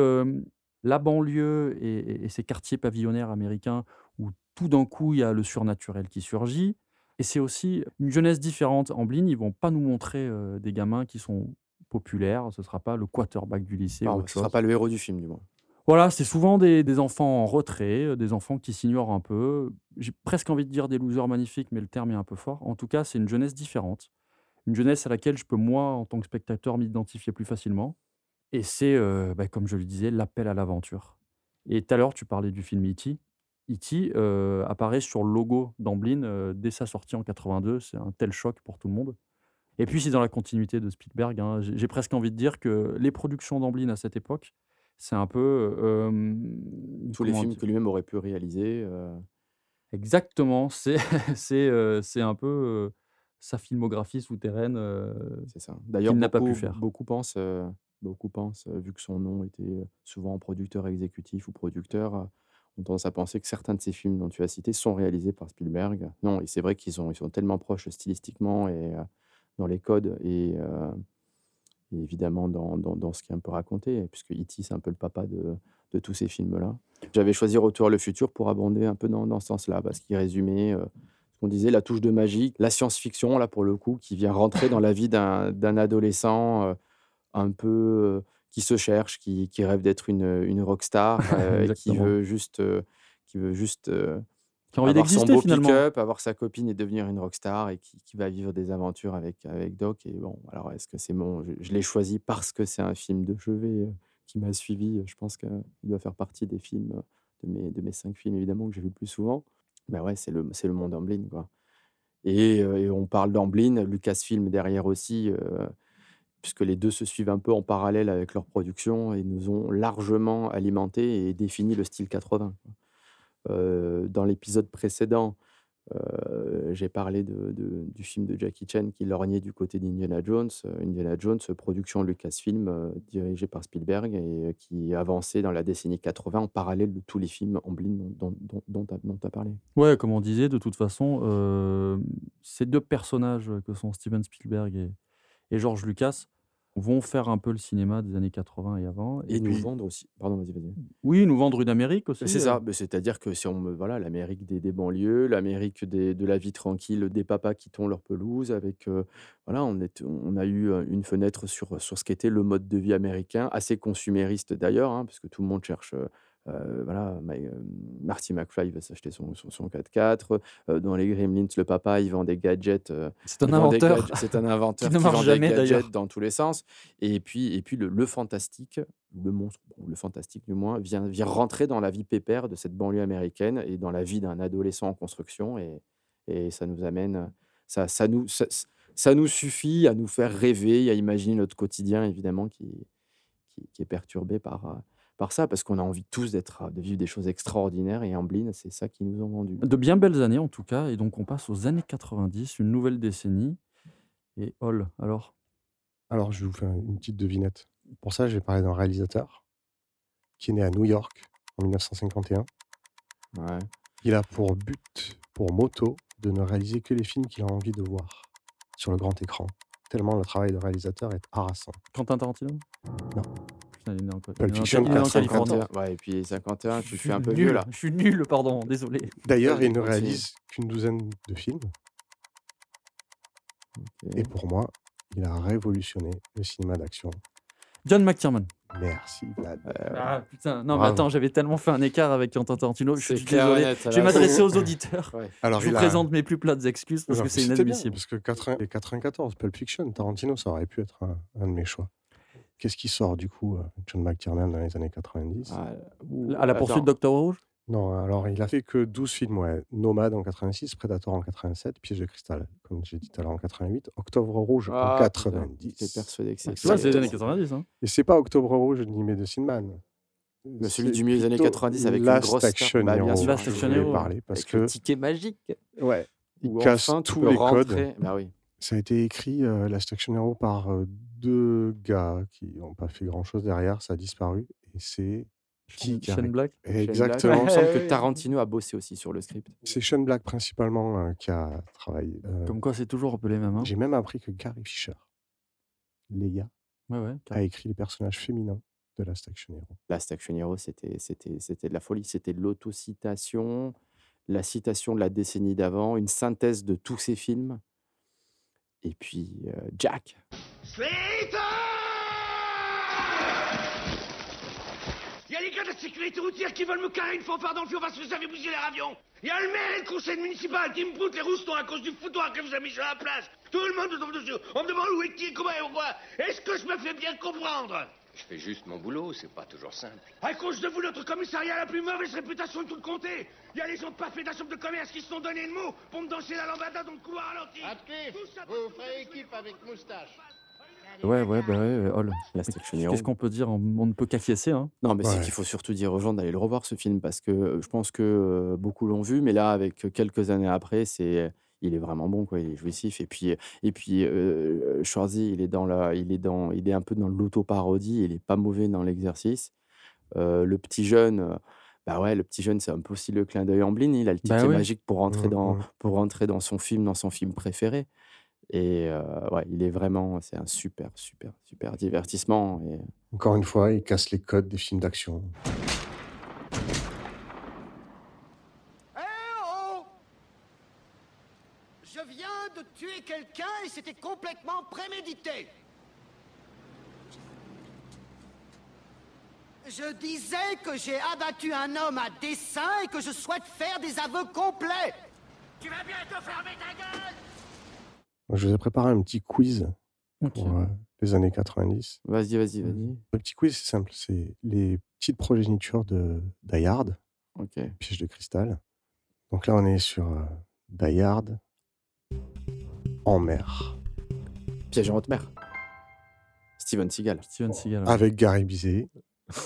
I: la banlieue et, ces quartiers pavillonnaires américains où tout d'un coup, il y a le surnaturel qui surgit. Et c'est aussi une jeunesse différente. Amblin, ils vont pas nous montrer euh, des gamins qui sont populaires. Ce sera pas le quarterback du lycée.
K: Ah,
I: ou
K: ce
I: autre
K: sera
I: chose.
K: pas le héros du film, du moins.
I: Voilà, c'est souvent des, des enfants en retrait, des enfants qui s'ignorent un peu. J'ai presque envie de dire des losers magnifiques, mais le terme est un peu fort. En tout cas, c'est une jeunesse différente. Une jeunesse à laquelle je peux, moi, en tant que spectateur, m'identifier plus facilement. Et c'est, euh, bah, comme je le disais, l'appel à l'aventure. Et tout à l'heure, tu parlais du film E.T. E.T. euh, apparaît sur le logo d'Amblin euh, dès sa sortie en 82. C'est un tel choc pour tout le monde. Et puis, c'est dans la continuité de Spielberg. hein. J'ai presque envie de dire que les productions d'Amblin à cette époque, c'est un peu.
K: Tous les films que lui-même aurait pu réaliser.
I: Exactement, c'est c'est un peu sa filmographie souterraine
K: C'est ça. D'ailleurs,
I: qu'il n'a pas
K: beaucoup,
I: pu faire.
K: beaucoup pensent, beaucoup pensent, vu que son nom était souvent producteur exécutif ou producteur, ont tendance à penser que certains de ces films dont tu as cité sont réalisés par Spielberg. Non, et c'est vrai qu'ils sont, tellement proches stylistiquement et dans les codes et, évidemment dans, dans, dans ce qui est un peu raconté, puisque E.T. c'est un peu le papa de, de tous ces films-là. J'avais choisi Retour à le futur pour abonder un peu dans, dans ce sens-là, parce qu'il résumait ce qu'on disait, la touche de magie, la science-fiction, là pour le coup, qui vient rentrer dans la vie d'un adolescent un peu qui se cherche, qui, qui rêve d'être une, une rockstar, euh, qui veut juste, qui veut juste
I: Qui a envie
K: avoir son beau pick-up, avoir sa copine et devenir une rockstar et qui, qui va vivre des aventures avec, avec Doc. Et bon, alors est-ce que c'est bon Je, je l'ai choisi parce que c'est un film de chevet euh, qui m'a suivi. Je pense qu'il doit faire partie des films, de mes, de mes cinq films évidemment que j'ai vu le plus souvent. Mais ouais, c'est le, c'est le monde Amblin, quoi. Et, euh, et on parle d'Amblin, Lucasfilm derrière aussi, euh, puisque les deux se suivent un peu en parallèle avec leur production et nous ont largement alimenté et défini le style 80. quoi. Euh, dans l'épisode précédent, euh, j'ai parlé du film de Jackie Chan qui lorgnait du côté d'Indiana Jones. Euh, Indiana Jones, production Lucasfilm, dirigée par Spielberg et qui avançait dans la décennie 80 en parallèle de tous les films Amblin dont, dont, tu as parlé.
I: Ouais, comme on disait, de toute façon, ces deux personnages que sont Steven Spielberg et, et George Lucas vont faire un peu le cinéma des années 80 et avant.
K: Et, nous
I: puis-
K: vendre aussi. Pardon, vas-y, vas-y.
I: Oui, nous vendre une Amérique aussi.
K: C'est
I: euh,
K: ça, mais c'est-à-dire que si on me voilà l'Amérique des, des banlieues, l'Amérique de la vie tranquille, des papas qui tondent leur pelouse, avec euh, voilà, on est, on a eu euh, une fenêtre sur sur ce qu'était le mode de vie américain, assez consumériste d'ailleurs, hein, parce que tout le monde cherche. euh, euh, voilà, Ma- euh, Marty McFly va s'acheter son, son, son 4x4. euh, dans les Gremlins, le papa, il vend des gadgets. euh,
I: C'est un
K: des
I: inventeur
K: gadgets- C'est un inventeur
I: qui ne
K: vend des
I: jamais,
K: gadgets
I: d'ailleurs.
K: dans tous les sens. Et puis, et puis le, le fantastique, le monstre, bon, le fantastique du moins, vient, vient rentrer dans la vie pépère de cette banlieue américaine et dans la vie d'un adolescent en construction. Et, et ça nous amène, ça, ça, nous, ça, ça nous suffit à nous faire rêver, à imaginer notre quotidien, évidemment, qui, qui, qui est perturbé par, euh, par ça, parce qu'on a envie tous d'être, de vivre des choses extraordinaires. Et Amblin, c'est ça qui nous ont vendu.
I: De bien belles années en tout cas. Et donc on passe aux années 90, une nouvelle décennie. Et Hall, alors?
J: Alors, je vais vous faire une petite devinette. Pour ça, je vais parler d'un réalisateur qui est né à New York en 1951.
K: Ouais.
J: Il a pour but, pour moto, de ne réaliser que les films qu'il a envie de voir sur le grand écran. Tellement le travail de réalisateur est harassant.
I: Quentin Tarantino?
J: Non.
I: Putain, il est né en, quoi
J: Pulp Fiction,
I: il est en
J: 450
I: Californie.
K: Ouais, et puis 51, tu
I: Je suis
K: fais un peu
I: nul,
K: vieux là.
I: Je suis nul, pardon, désolé.
J: D'ailleurs, il ne réalise qu'une douzaine de films. Et pour moi, il a révolutionné le cinéma d'action.
I: John McTiernan.
J: Merci, Vlad.
I: Ah putain, non mais attends, j'avais tellement fait un écart avec Quentin Tarantino, je suis désolé. Je vais m'adresser aux auditeurs.
K: Ouais.
J: Alors,
I: je vous
J: a-
I: présente mes plus plates excuses parce
J: Non,
I: que c'est
J: bien,
I: inadmissible.
J: parce que 80 et 94, Pulp Fiction, Tarantino, ça aurait pu être un, un de mes choix. Qu'est-ce qui sort du coup, euh, John McTiernan dans les années 90
K: Ah,
I: À la poursuite d'Octobre Rouge?
J: Non, alors il a fait que 12 films, ouais. Nomade en 86, Predator en 87, Piège de cristal, comme j'ai dit tout à l'heure en 88, Octobre Rouge
K: Ah,
J: en
K: putain,
J: 90.
K: J'étais persuadé que c'était
I: vois, c'est les
K: ça.
I: années 90. Hein.
J: Et c'est pas Octobre Rouge ni Medicine Man.
K: Mais celui
J: C'est
K: du milieu des années
J: plutôt
K: 90 avec une
J: Last
K: grosse star.
J: Action
K: Bah, bien
J: Hero,
K: sûr,
I: Last
J: je
I: Action Hero.
J: parler parce
K: avec
J: que
K: le ticket magique.
J: ouais, il casse
K: enfin,
J: tous les
K: rentrer.
J: codes.
K: Bah oui.
J: Ça a été écrit, euh, Last Action Hero, par euh, deux gars qui n'ont pas fait grand-chose derrière, ça a disparu. Et c'est qui
I: Shane
J: ré-
I: Black.
K: Shane Black.
J: Exactement.
K: Il me semble que. Tarantino a bossé aussi sur le script.
J: C'est Sean Black principalement euh, qui a travaillé. Euh,
I: Comme quoi, c'est toujours un peu les mêmes. Hein.
J: J'ai même appris que Gary Fisher, Leia,
I: Ouais, ouais.
J: a écrit les personnages féminins de Last Action Hero.
K: Last Action Hero, c'était, c'était, c'était de la folie. C'était de l'autocitation, la citation de la décennie d'avant, une synthèse de tous ses films. Et puis euh, Jack.
B: Il y a les gars de la sécurité routière qui veulent me carrer une fanfare dans le fion parce que vous avez bousillé leur avion. Il y a le maire et le conseil municipal qui me broutent les roustons à cause du foutoir que vous avez mis sur la place. Tout le monde me tombe dessus. On me demande où est qui, comment et pourquoi. Est-ce que je me fais bien comprendre?
L: Je fais juste mon boulot, c'est pas toujours simple.
B: À cause de vous, notre commissariat a la plus mauvaise réputation de tout le comté. Il y a les gens pas faits de la chambre de commerce qui se sont donné le mot pour me danser la lambada dans le couloir ralenti.
L: Actif Vous ferez équipe avec Moustache.
I: Ouais, ouais, bah ouais, Hall.
K: Last Action Hero.
I: Qu'est-ce qu'on peut dire On ne peut qu'acquiescer. Hein?
K: Non, mais c'est
J: Ouais.
K: qu'il faut surtout dire aux gens d'aller le revoir ce film parce que euh, je pense que euh, beaucoup l'ont vu, mais là, avec quelques années après, c'est il est vraiment bon, quoi. Il est jouissif. Et puis, et puis euh, Schwarzy, il est dans la, il est dans, il est un peu dans l'auto-parodie. Il est pas mauvais dans l'exercice. Euh, le petit jeune. euh, Bah ouais, le petit jeune, c'est un peu aussi le clin d'œil en blind. Il a le ticket
I: Bah oui.
K: magique pour rentrer,
J: Mm,
K: dans,
J: mm.
K: pour rentrer dans son film, dans son film préféré. Et euh, ouais, il est vraiment, c'est un super, super, super divertissement. Et
J: Encore une fois, il casse les codes des films d'action.
F: Eh oh Je viens de tuer quelqu'un et c'était complètement prémédité. Je disais que j'ai abattu un homme à dessein et que je souhaite faire des aveux complets. Tu vas bientôt fermer ta gueule
J: Je vous ai préparé un petit quiz
I: Ok.
J: pour euh, les années 90.
K: vas-y, vas-y, vas-y.
J: Le petit quiz, c'est simple. C'est les petites progénitures de Die Hard,
K: Ok.
J: piège de cristal. Donc là, on est sur euh, Die Hard en mer.
K: Piège en haute mer. Steven Seagal.
I: Steven Seagal. ouais.
J: Avec Gary Bizet,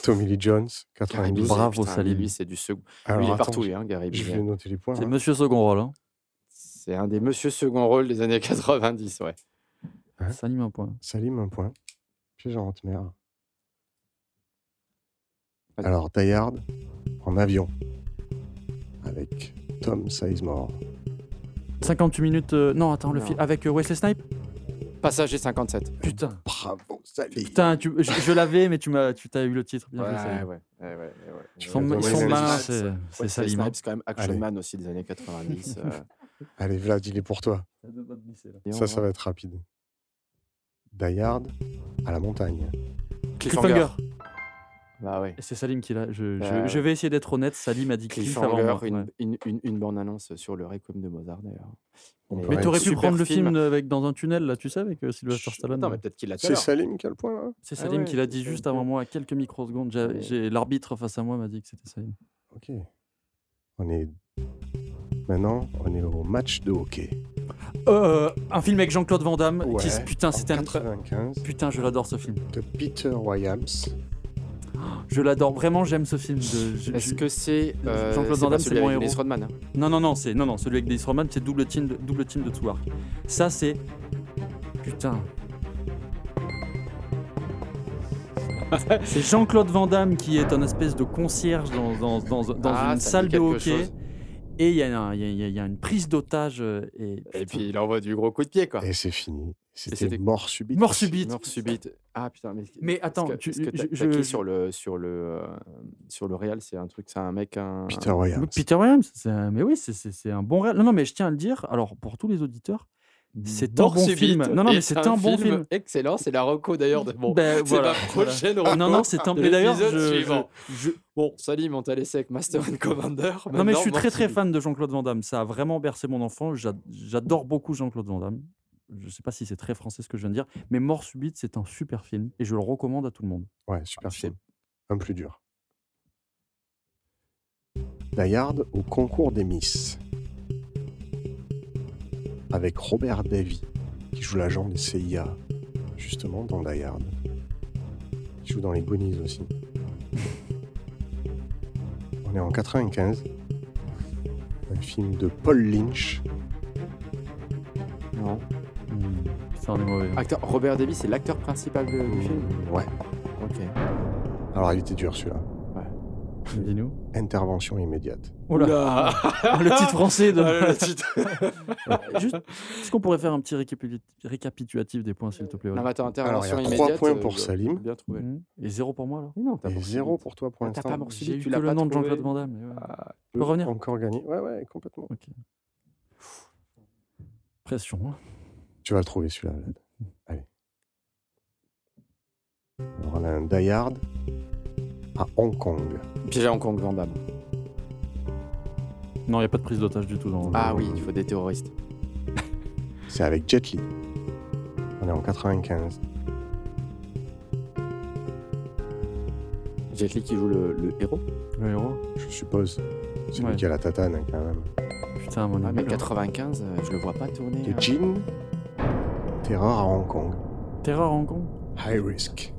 J: Tommy Lee Jones, 92.
I: Bravo, Salim.
K: Lui, c'est du second.
J: Alors,
K: lui, il est
J: attends,
K: partout,
J: je-
K: lui, hein, Gary
J: Je
K: Bizet.
J: vais noter les points.
I: C'est
J: hein.
I: Monsieur Second Rôle. Hein.
K: C'est un des monsieur second rôle des années 90, ouais.
J: Hein
I: Salim un point.
J: Salim, un point. Piège en haute mer.
K: Allez.
J: Alors, Die Hard en avion. Avec Tom Sizemore.
I: 58 minutes. euh, Non, attends, le film avec euh, Wesley Snipe
K: Passager 57.
I: Putain.
J: Bravo, Salim.
I: Putain, tu- je, je l'avais, mais tu m'as, tu t'as eu le titre. Bien
K: Ouais, ouais, ouais, ouais, ouais,
I: Ils sont,
J: Ouais,
I: ils
J: ouais,
I: sont
J: ouais,
I: malins,
J: ouais,
I: c'est c'est Salim.
K: quand même Action
J: Allez.
K: Man aussi des années 90. euh.
J: Allez, Vlad, il est pour toi. Ça, ça va être rapide. Die Hard à la montagne.
I: Cliffhanger.
K: Bah ouais.
I: C'est Salim qui l'a. Je, je-
K: Bah,
I: je vais essayer d'être honnête. Salim a dit
K: Cliffhanger,
I: moi.
K: une,
I: ouais.
K: une, une, une bande-annonce sur le Requiem de Mozart d'ailleurs.
I: Mais t'aurais pu prendre le film avec, dans un tunnel, là, tu sais, avec euh, Sylvester Stallone.
K: Non, mais peut-être qu'il l'a
J: C'est. Salim qui a le point, là
I: C'est
K: Ah
I: Salim
K: ouais,
I: qui l'a dit juste avant moi, à quelques microsecondes. J'ai-
K: Ouais.
I: j'ai- L'arbitre face à moi m'a dit que c'était Salim.
J: Ok. On est... Maintenant, on est au match de hockey.
I: Euh, un film avec Jean-Claude Van Damme. qui putain, c'était un.
J: 95
I: Putain, je l'adore ce film.
J: de Peter Williams.
I: Je l'adore. Vraiment, j'aime ce film. De,
K: Est-ce que c'est euh,
I: Jean-Claude Van Damme,
K: celui
I: c'est mon héros.
K: Rodman hein
I: Non, non, non, c'est non, non, celui avec Dennis Rodman, c'est double team, de, double team de. Ça, c'est putain. c'est Jean-Claude Van Damme qui est un espèce de concierge dans, dans, dans, dans
K: Ah,
I: une salle de hockey.
K: chose.
I: Et il y, a y y y une prise d'otage. euh, Et,
K: Et puis il envoie du gros coup de pied quoi.
J: Et c'est fini. C'était mort subite.
I: Mort subite.
K: Mort subite. Ah putain, mais.
I: Attends,
K: que-
I: tu-
K: que
I: je-
K: sur le sur le euh, sur le réel, c'est un truc, c'est un mec un.
J: Peter Williams.
I: Peter Williams, c'est un- mais oui, c'est- un bon réel. Non, non, mais je tiens à le dire. Alors, pour tous les auditeurs, c'est un bon film. Non, non, mais
K: est
I: c'est un bon film.
K: Excellent, c'est la reco d'ailleurs de mon.
I: Ben,
K: c'est
I: voilà,
K: ma prochaine
I: voilà.
K: reco.
I: Non, non, c'est un-
K: de
I: mais d'ailleurs,
K: l'épisode
I: je-
K: Bon, Salim, on t'a laissé avec Master and Commander.
I: Non, mais je suis très très fan de Jean-Claude Van Damme. Ça a vraiment bercé mon enfant. J'a- J'adore beaucoup Jean-Claude Van Damme. Je sais pas si c'est très français ce que je viens de dire, mais Mort subite, c'est un super film et je le recommande à tout le monde.
J: Ouais, super film. Un plus dur. Die Hard au concours des Miss. Avec Robert Davy, qui joue l'agent des CIA, justement dans Die Hard. Il joue dans les Goonies aussi. On est en 95. Un film de Paul Lynch.
K: Non.
I: Hmm, ça en est mauvais.
K: Acteur Robert Davis, c'est l'acteur principal de- du film?
J: Ouais.
K: Ok.
J: Alors il était dur celui-là.
I: Dis-nous.
J: Intervention immédiate.
I: Oh là. le titre français de.
K: Ah, le titre.
I: Juste, est-ce qu'on pourrait faire un petit récapitu- récapitulatif des points, s'il te plaît
K: Non,
I: Oli
K: mais attends,
J: Alors, il y a
K: intervention
J: trois
K: immédiate.
J: points
K: euh,
J: pour Salim.
K: Bien trouvé.
I: Mhm. Et zéro pour moi alors
K: non, t'as
J: Et
K: Mort
J: zéro
K: subite.
J: pour toi pour
K: Ah, t'as
J: l'instant.
K: pas
I: J'ai eu
K: tu
I: que
K: l'as
I: le
K: pas
I: nom de
K: trouvé.
I: Jean-Claude Van Damme. mais ouais.
K: Ah,
I: peut revenir
J: encore gagner. Ouais, ouais, complètement.
I: Ok. Pression. hein.
J: Tu vas le trouver celui-là, Vlad. Allez. Alors, on a un Die Hard à Hong Kong.
K: Piège à Hong Kong, Van Damme.
I: Non, il n'y a pas de prise d'otage du tout dans
K: Ah oui, il faut des terroristes.
J: C'est avec Jet Li. On est en 95.
K: Jet Li qui joue le, le héros.
I: Le héros
J: Je suppose. C'est
I: Ouais.
J: lui qui a la tatane, hein, quand même.
I: Putain, mon
K: Ah, mais
I: ami.
K: 95, euh, je le vois pas tourner.
J: De
K: euh.
J: Jean. Terreur à Hong Kong.
I: Terreur à Hong Kong?
J: High Risk.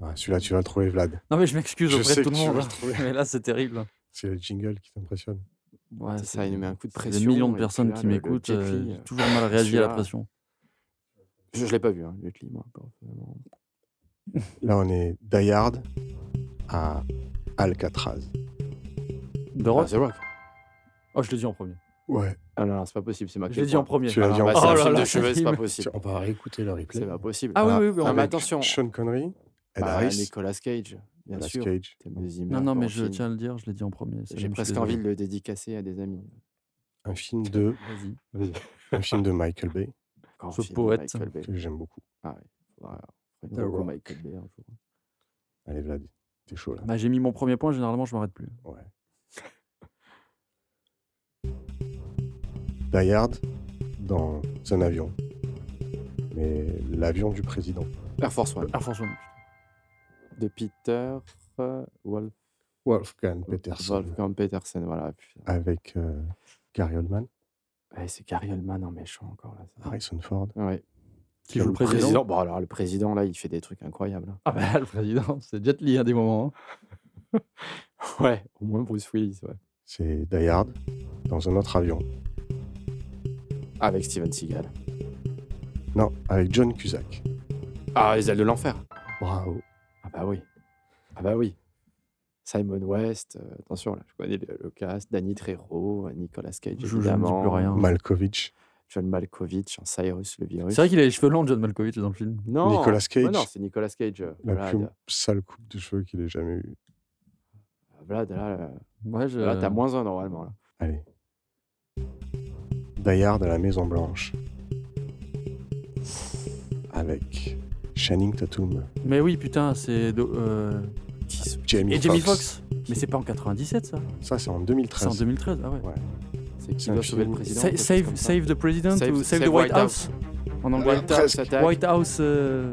J: Ouais, celui-là, tu vas le trouver, Vlad.
I: Non, mais je m'excuse
J: Je
I: auprès de tout le monde. hein.
J: le trouver.
I: Mais là, c'est terrible.
J: C'est le jingle qui t'impressionne.
I: Ouais,
K: C'est ça, il nous met un coup de
I: c'est
K: pression.
I: Des millions de personnes qui
K: le- le
I: m'écoutent. Euh, j'ai
K: euh,
I: toujours mal réagi à la pression.
K: Je, je l'ai pas vu, hein, Jet Li, moi. personnellement.
J: Là, on est Die Hard à Alcatraz.
I: The
K: Ah,
I: Rock
K: The Rock.
I: Oh, je l'ai dit en premier.
J: Ouais.
K: Ah non, non, c'est pas possible, c'est ma
I: Je l'ai dit en premier.
J: Tu l'as dit en
K: bah,
J: premier.
K: C'est un
I: Oh là
K: film
I: là,
K: de chevet, c'est pas possible.
J: On va réécouter le replay.
K: C'est pas possible.
I: Ah oui,
K: Ah, mais
J: Avec
K: attention.
J: Sean Connery, Ed
K: Bah,
J: Harris,
K: Nicolas Cage, bien
J: Nicolas
K: sûr.
J: Cage.
I: Non, non, mais je
K: film.
I: tiens à le dire, je l'ai dit en premier.
K: J'ai presque envie de le dédicacer à des amis.
J: Un film de,
I: Vas-y.
J: un film de Michael Bay
I: Ce
K: film de
I: poète.
J: Que j'aime beaucoup.
K: Ah qu'on voit
J: Rock.
K: Michael Bay un jour.
J: Allez, Vlad, t'es chaud là.
I: Bah, j'ai mis mon premier point, généralement, je m'arrête plus.
J: Ouais. Die Hard dans un avion. Mais l'avion du président.
K: Air Force One.
I: Air Force One.
K: De Peter euh, Wolf...
J: Wolfgang Peterson.
K: Wolfgang Petersen, voilà.
J: Avec euh, Gary Oldman,
K: Ouais, c'est Gary Oldman en méchant encore là.
J: Harrison Ford.
K: Ouais.
I: Qui joue le président
K: Bon alors le président là, il fait des trucs incroyables. hein.
I: Ah bah, le président, c'est Jet Li à des moments. hein.
K: Ouais, au moins Bruce Willis, ouais.
J: C'est Die Hard dans un autre avion.
K: Avec Steven Seagal.
J: Non, avec John Cusack.
K: Ah, les ailes de l'enfer.
J: Bravo.
K: Ah bah oui. Ah bah oui. Simon West, euh, attention là, je connais le, le cast, Danny Trejo, Nicolas Cage
I: Je- je ne dis
K: évidemment,
I: plus rien.
J: Malkovich.
K: John Malkovich, Cyrus le virus.
I: C'est vrai qu'il a les cheveux longs, John Malkovich, dans le film.
K: Non,
J: Nicolas Cage.
K: ouais, non, c'est Nicolas Cage. euh,
J: La
K: Vlad,
J: plus sale coupe de cheveux qu'il ait jamais eue.
K: Vlad, là, là,
I: Ouais, je...
K: là, t'as moins un normalement. Là.
J: Allez. Hard à la Maison Blanche. Avec Channing Tatum.
I: Mais oui, putain, c'est. de- euh,
J: Jamie
I: Et Jamie
J: Foxx.
I: Mais c'est pas en 97, ça
J: Ça, c'est en
I: C'est
J: 2013.
I: en 2013, ah ouais.
J: Ouais.
K: C'est qui
J: C'est un
K: doit sauver le président
I: Sa-
K: quelque chose
I: save,
K: comme ça.
I: save the President
K: Save-
I: ou Save,
K: save
I: the White
K: White
I: House, En anglais.
K: White House
J: presque.
K: attack.
I: White House euh,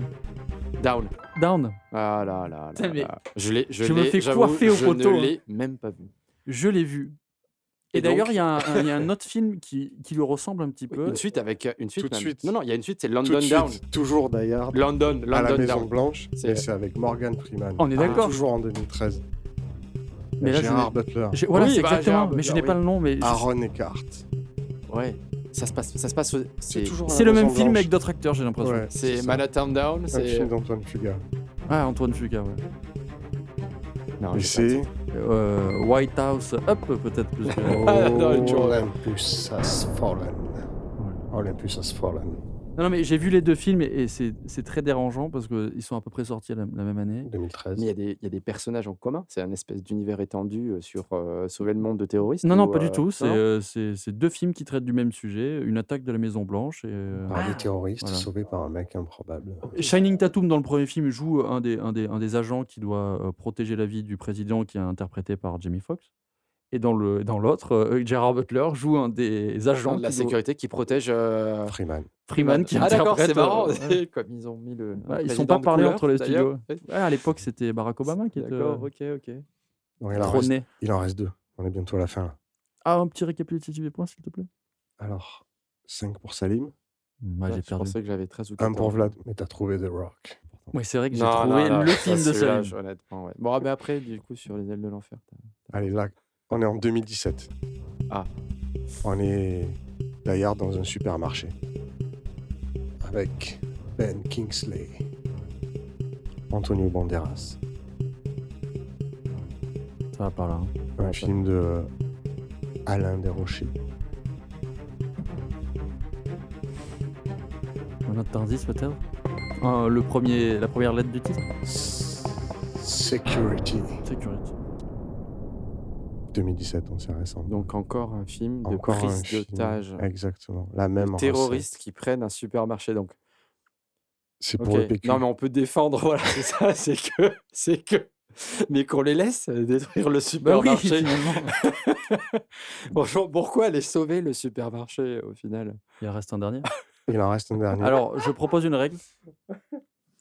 K: Down.
I: Down.
K: Ah là là
I: Putain,
K: là.
I: mais
K: là. Je l'ai, je,
I: je me
K: l'ai-
I: fais
K: j'avoue,
I: coiffer au
K: je
I: poteau,
K: ne
I: hein.
K: l'ai même pas vu.
I: Je l'ai vu. Et,
K: Et
I: d'ailleurs,
K: donc-
I: il y, a un- un- il y a un autre film qui, qui lui ressemble un petit peu.
K: Une suite avec euh, une suite.
J: Tout de
K: même.
J: suite.
K: Non non, il y a une suite, c'est London Down.
J: suite, toujours Die Hard
K: London,
J: à la
K: London
J: Maison
K: Down.
J: Blanche.
K: C'est-
J: Et c'est avec Morgan Freeman.
I: On est
J: Ah,
I: d'accord.
J: Toujours en 2013.
I: Mais là, je
J: Gérard Butler.
I: Voilà,
K: Oui,
I: c'est
K: bah,
I: exactement.
K: Gérard
I: mais je n'ai pas le nom. Mais
J: Aaron Eckhart.
K: Ouais. Ça se passe, ça se passe.
J: C'est
I: le même film
J: Blanche.
I: avec d'autres acteurs, j'ai l'impression.
J: Ouais,
K: C'est. Manhattan Down.
J: Un
K: C'est
J: film d'Antoine Fuga.
I: Ah, Antoine Fuqua, ouais.
K: non, pas
J: c'est.
I: Euh, White House Up, peut-être. plus que-
K: toujours-
J: Olympus has fallen. Olympus has fallen.
I: Non, non, mais j'ai vu les deux films et, et c'est très dérangeant parce qu'ils sont à peu près sortis la, la même année.
J: 2013.
K: Mais il y, a des- il y a des personnages en commun. C'est un espèce d'univers étendu euh, sur euh, sauver le monde de terroristes.
I: Non, non, pas du
K: euh,
I: tout. C'est euh, deux films qui traitent du même sujet une attaque de la Maison Blanche. Et, euh,
J: Par des terroristes
I: voilà.
J: sauvés par un mec improbable.
I: Shining Tatum, dans le premier film, joue un des, un des, un des agents qui doit euh, protéger la vie du président, qui est interprété par Jamie Foxx. Et dans le dans l'autre, euh, Gerard Butler joue un des agents
K: de la
I: doit-
K: sécurité qui protège euh,
J: Freeman.
I: Freeman, qui
K: Ah d'accord, c'est marrant.
I: euh, ouais.
K: Comme ils ont mis le. un
I: Ouais, ils sont pas
K: de
I: parlé
K: couleur,
I: entre les studios. Ouais, à l'époque, c'était Barack Obama qui était
K: D'accord, ok, ok.
J: Bon, il, en reste,
I: trôné.
J: il en reste deux. On est bientôt à la fin. Là.
I: Ah, un petit récapitulatif des points, s'il te plaît.
J: Alors, 5 pour Salim,
I: Moi,
K: Ouais,
I: j'ai
K: je
I: perdu.
K: pensais que j'avais 13 ou
J: 1
K: 14.
J: pour Vlad, mais t'as trouvé The Rock.
I: Oui, c'est vrai que j'ai trouvé
K: non, non,
I: le film de Salim.
K: je- honnêtement, ouais. Bon, ah, mais après, du coup, sur les ailes de l'enfer.
J: Allez, là, on est en 2017.
K: Ah.
J: On est d'ailleurs dans un supermarché. Avec Ben Kingsley. Antonio Banderas.
I: Ça va par là. hein.
J: Un film de euh, Alain Desrochers.
I: Un autre indice, peut-être? Ah, le premier, La première lettre du titre?
J: Security.
I: Security.
J: 2017, donc c'est récent.
K: Donc encore un film de
J: Encore
K: prise d'otage.
J: Exactement. La même
K: de
J: recette.
K: terroristes qui prennent un supermarché. Donc,
J: C'est pour
K: Ok.
J: le PQ.
K: Non, mais on peut défendre, voilà, c'est ça, c'est que, c'est que, mais qu'on les laisse euh, détruire le
I: Bah oui,
K: supermarché.
I: finalement.
K: Bonjour, pourquoi aller sauver le supermarché au final?
I: Il en reste un dernier?
J: Il en reste un dernier.
I: Alors, je propose une règle.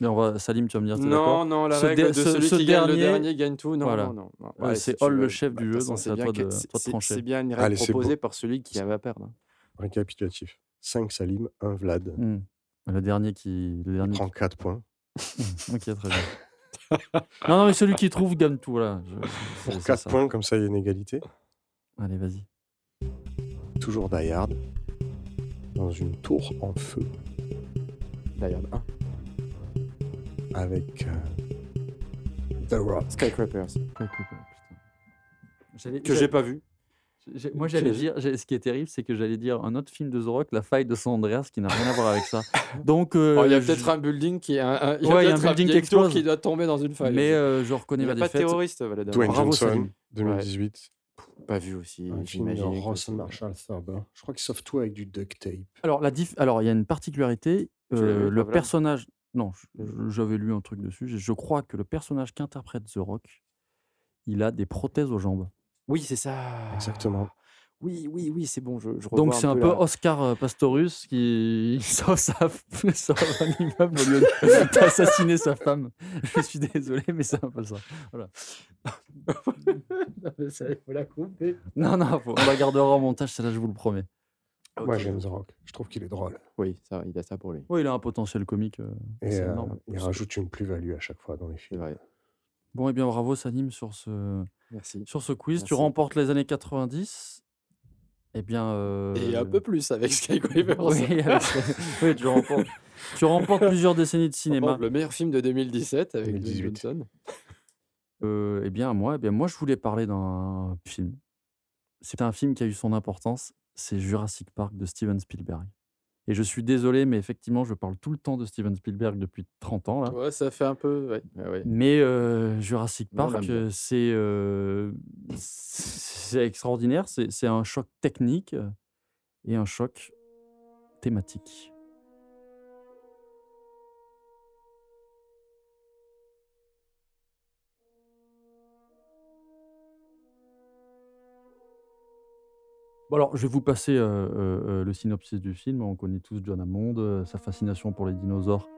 I: On va, Salim, tu vas me dire,
K: Non, non, la
I: Ce
K: règle de
I: ce-
K: celui
I: ce
K: qui gagne le
I: dernier-
K: gagne tout. Non,
I: Voilà.
K: non, non. non. Ouais,
I: c'est
K: si
I: Hall le chef
K: Bah,
I: du
K: de
I: jeu, donc
K: c'est
I: à
K: bien
I: toi de, toi trancher.
K: C'est bien une règle
J: Allez,
K: proposée par celui qui avait à perdre.
J: Récapitulatif. 5 Salim, 1 Vlad.
I: Hmm. Le dernier qui. Le
J: Il prend 4 points.
I: qui- Ok, très bien. non, non, mais celui qui trouve gagne tout, là. Je-
J: Pour
I: c'est
J: 4
I: ça.
J: points, comme ça, il y a une égalité.
I: Allez, vas-y.
J: Toujours Die Hard. Dans une tour en feu.
K: D'ailleurs, un.
J: Avec euh, The Rock.
K: Skyscrapers.
I: J'allais-
K: Que j'ai pas vu.
I: Moi, j'allais dire, ce qui est terrible, c'est que j'allais dire un autre film de The Rock, La faille de San Andreas, qui n'a rien à voir avec ça. Donc, euh,
K: Oh, il y a
I: je-
K: peut-être un building qui est un, un- il y
I: Ouais,
K: a
I: y a un building qui explose.
K: qui doit tomber dans une faille.
I: Mais euh, je reconnais ma
K: a pas de
I: défaite.
K: terroriste, Valadin.
J: Dwayne
I: Bravo,
J: Johnson,
I: Salim.
J: 2018.
K: Pas vu aussi.
J: Un film de
K: j'imagine c'est-
J: Marshall Thurber. Je crois qu'il sauve tout avec du duct tape.
I: Alors, la diff... Alors, il y a une particularité. Euh, le personnage. Non, j'avais lu un truc dessus. Je- crois que le personnage qu'interprète The Rock, il a des prothèses aux jambes.
K: Oui, c'est ça.
J: Exactement.
K: Oui, oui, oui, c'est bon. Je, je
I: Donc, c'est un peu
K: la-
I: Oscar euh, Pastorius qui sauve, sa... sauve un immeuble au lieu de- d'assassiner sa femme. Je suis désolé, mais c'est un peu ça. Voilà.
K: Non, mais ça, il faut la couper.
I: Non, non, faut- on la gardera en montage, celle-là, je vous le promets.
J: Moi,
K: Ok.
J: j'aime The Rock. Je trouve qu'il est drôle.
K: Oui, ça, il a ça pour lui.
I: Oui, il a un potentiel comique. euh,
J: Et euh,
I: énorme.
J: il rajoute une plus-value à chaque fois dans les films.
K: vrai.
I: Bon, et bien bravo Salim sur ce,
K: Merci.
I: sur ce quiz. Tu remportes les années 90. Eh bien. euh,
K: Et un peu plus avec Skyscrapers.
I: Oui, oui, tu, remportes, tu remportes plusieurs décennies de cinéma.
K: Le meilleur film de 2017 avec Dwayne
J: 2018.
K: Johnson.
I: Euh, eh bien, moi, eh bien, moi, je voulais parler d'un film. C'est un film qui a eu son importance. C'est Jurassic Park de Steven Spielberg. Et je suis désolé, mais effectivement, je parle tout le temps de Steven Spielberg depuis 30 ans. Là.
K: Ouais, ça fait un peu. Ouais, ouais, ouais.
I: Mais euh, Jurassic Park, euh, c'est euh, c'est extraordinaire. C'est un choc technique et un choc thématique. Bon alors, je vais vous passer euh, euh, euh, le synopsis du film. On connaît tous John Hammond, euh, sa fascination pour les dinosaures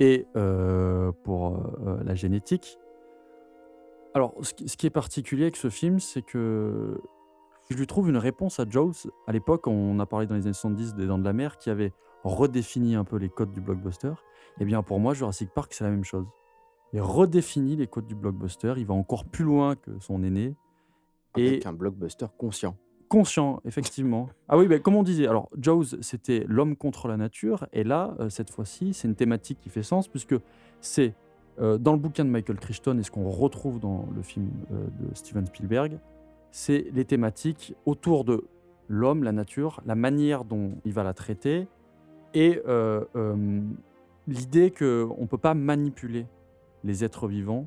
I: et pour la génétique. Alors, ce qui, ce qui est particulier avec ce film, c'est que je lui trouve une réponse à Jaws. À l'époque, on a parlé dans les années 70 des Dents de la Mer, qui avait redéfini un peu les codes du blockbuster. Eh bien, pour moi, Jurassic Park, c'est la même chose. Il redéfinit les codes du blockbuster. Il va encore plus loin que son aîné.
K: Avec un blockbuster conscient.
I: Conscient, effectivement. ah oui, ben, comme on disait, alors Jaws, c'était l'homme contre la nature, et là, euh, cette fois-ci, c'est une thématique qui fait sens, puisque c'est euh, dans le bouquin de Michael Crichton, et ce qu'on retrouve dans le film euh, de Steven Spielberg, c'est les thématiques autour de l'homme, la nature, la manière dont il va la traiter, et l'idée qu'on ne peut pas manipuler les êtres vivants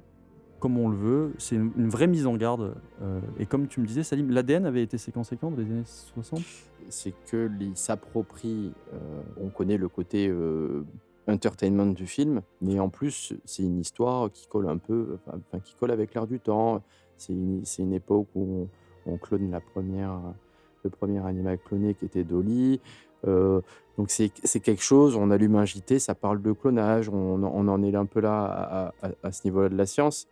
I: comme on le veut. C'est une, vraie mise en garde. euh, et comme tu me disais, Salim, l'ADN avait été séquencé quand dans les années 60
K: C'est que s'approprie. euh, on connaît le côté euh, entertainment du film, mais en plus, c'est une histoire qui colle un peu, enfin, qui colle avec l'air du temps. C'est une, époque où on, on clone la première, le premier animal cloné qui était Dolly. Donc c'est quelque chose, on allume un JT, ça parle de clonage, on, en est un peu là à ce niveau-là de la science.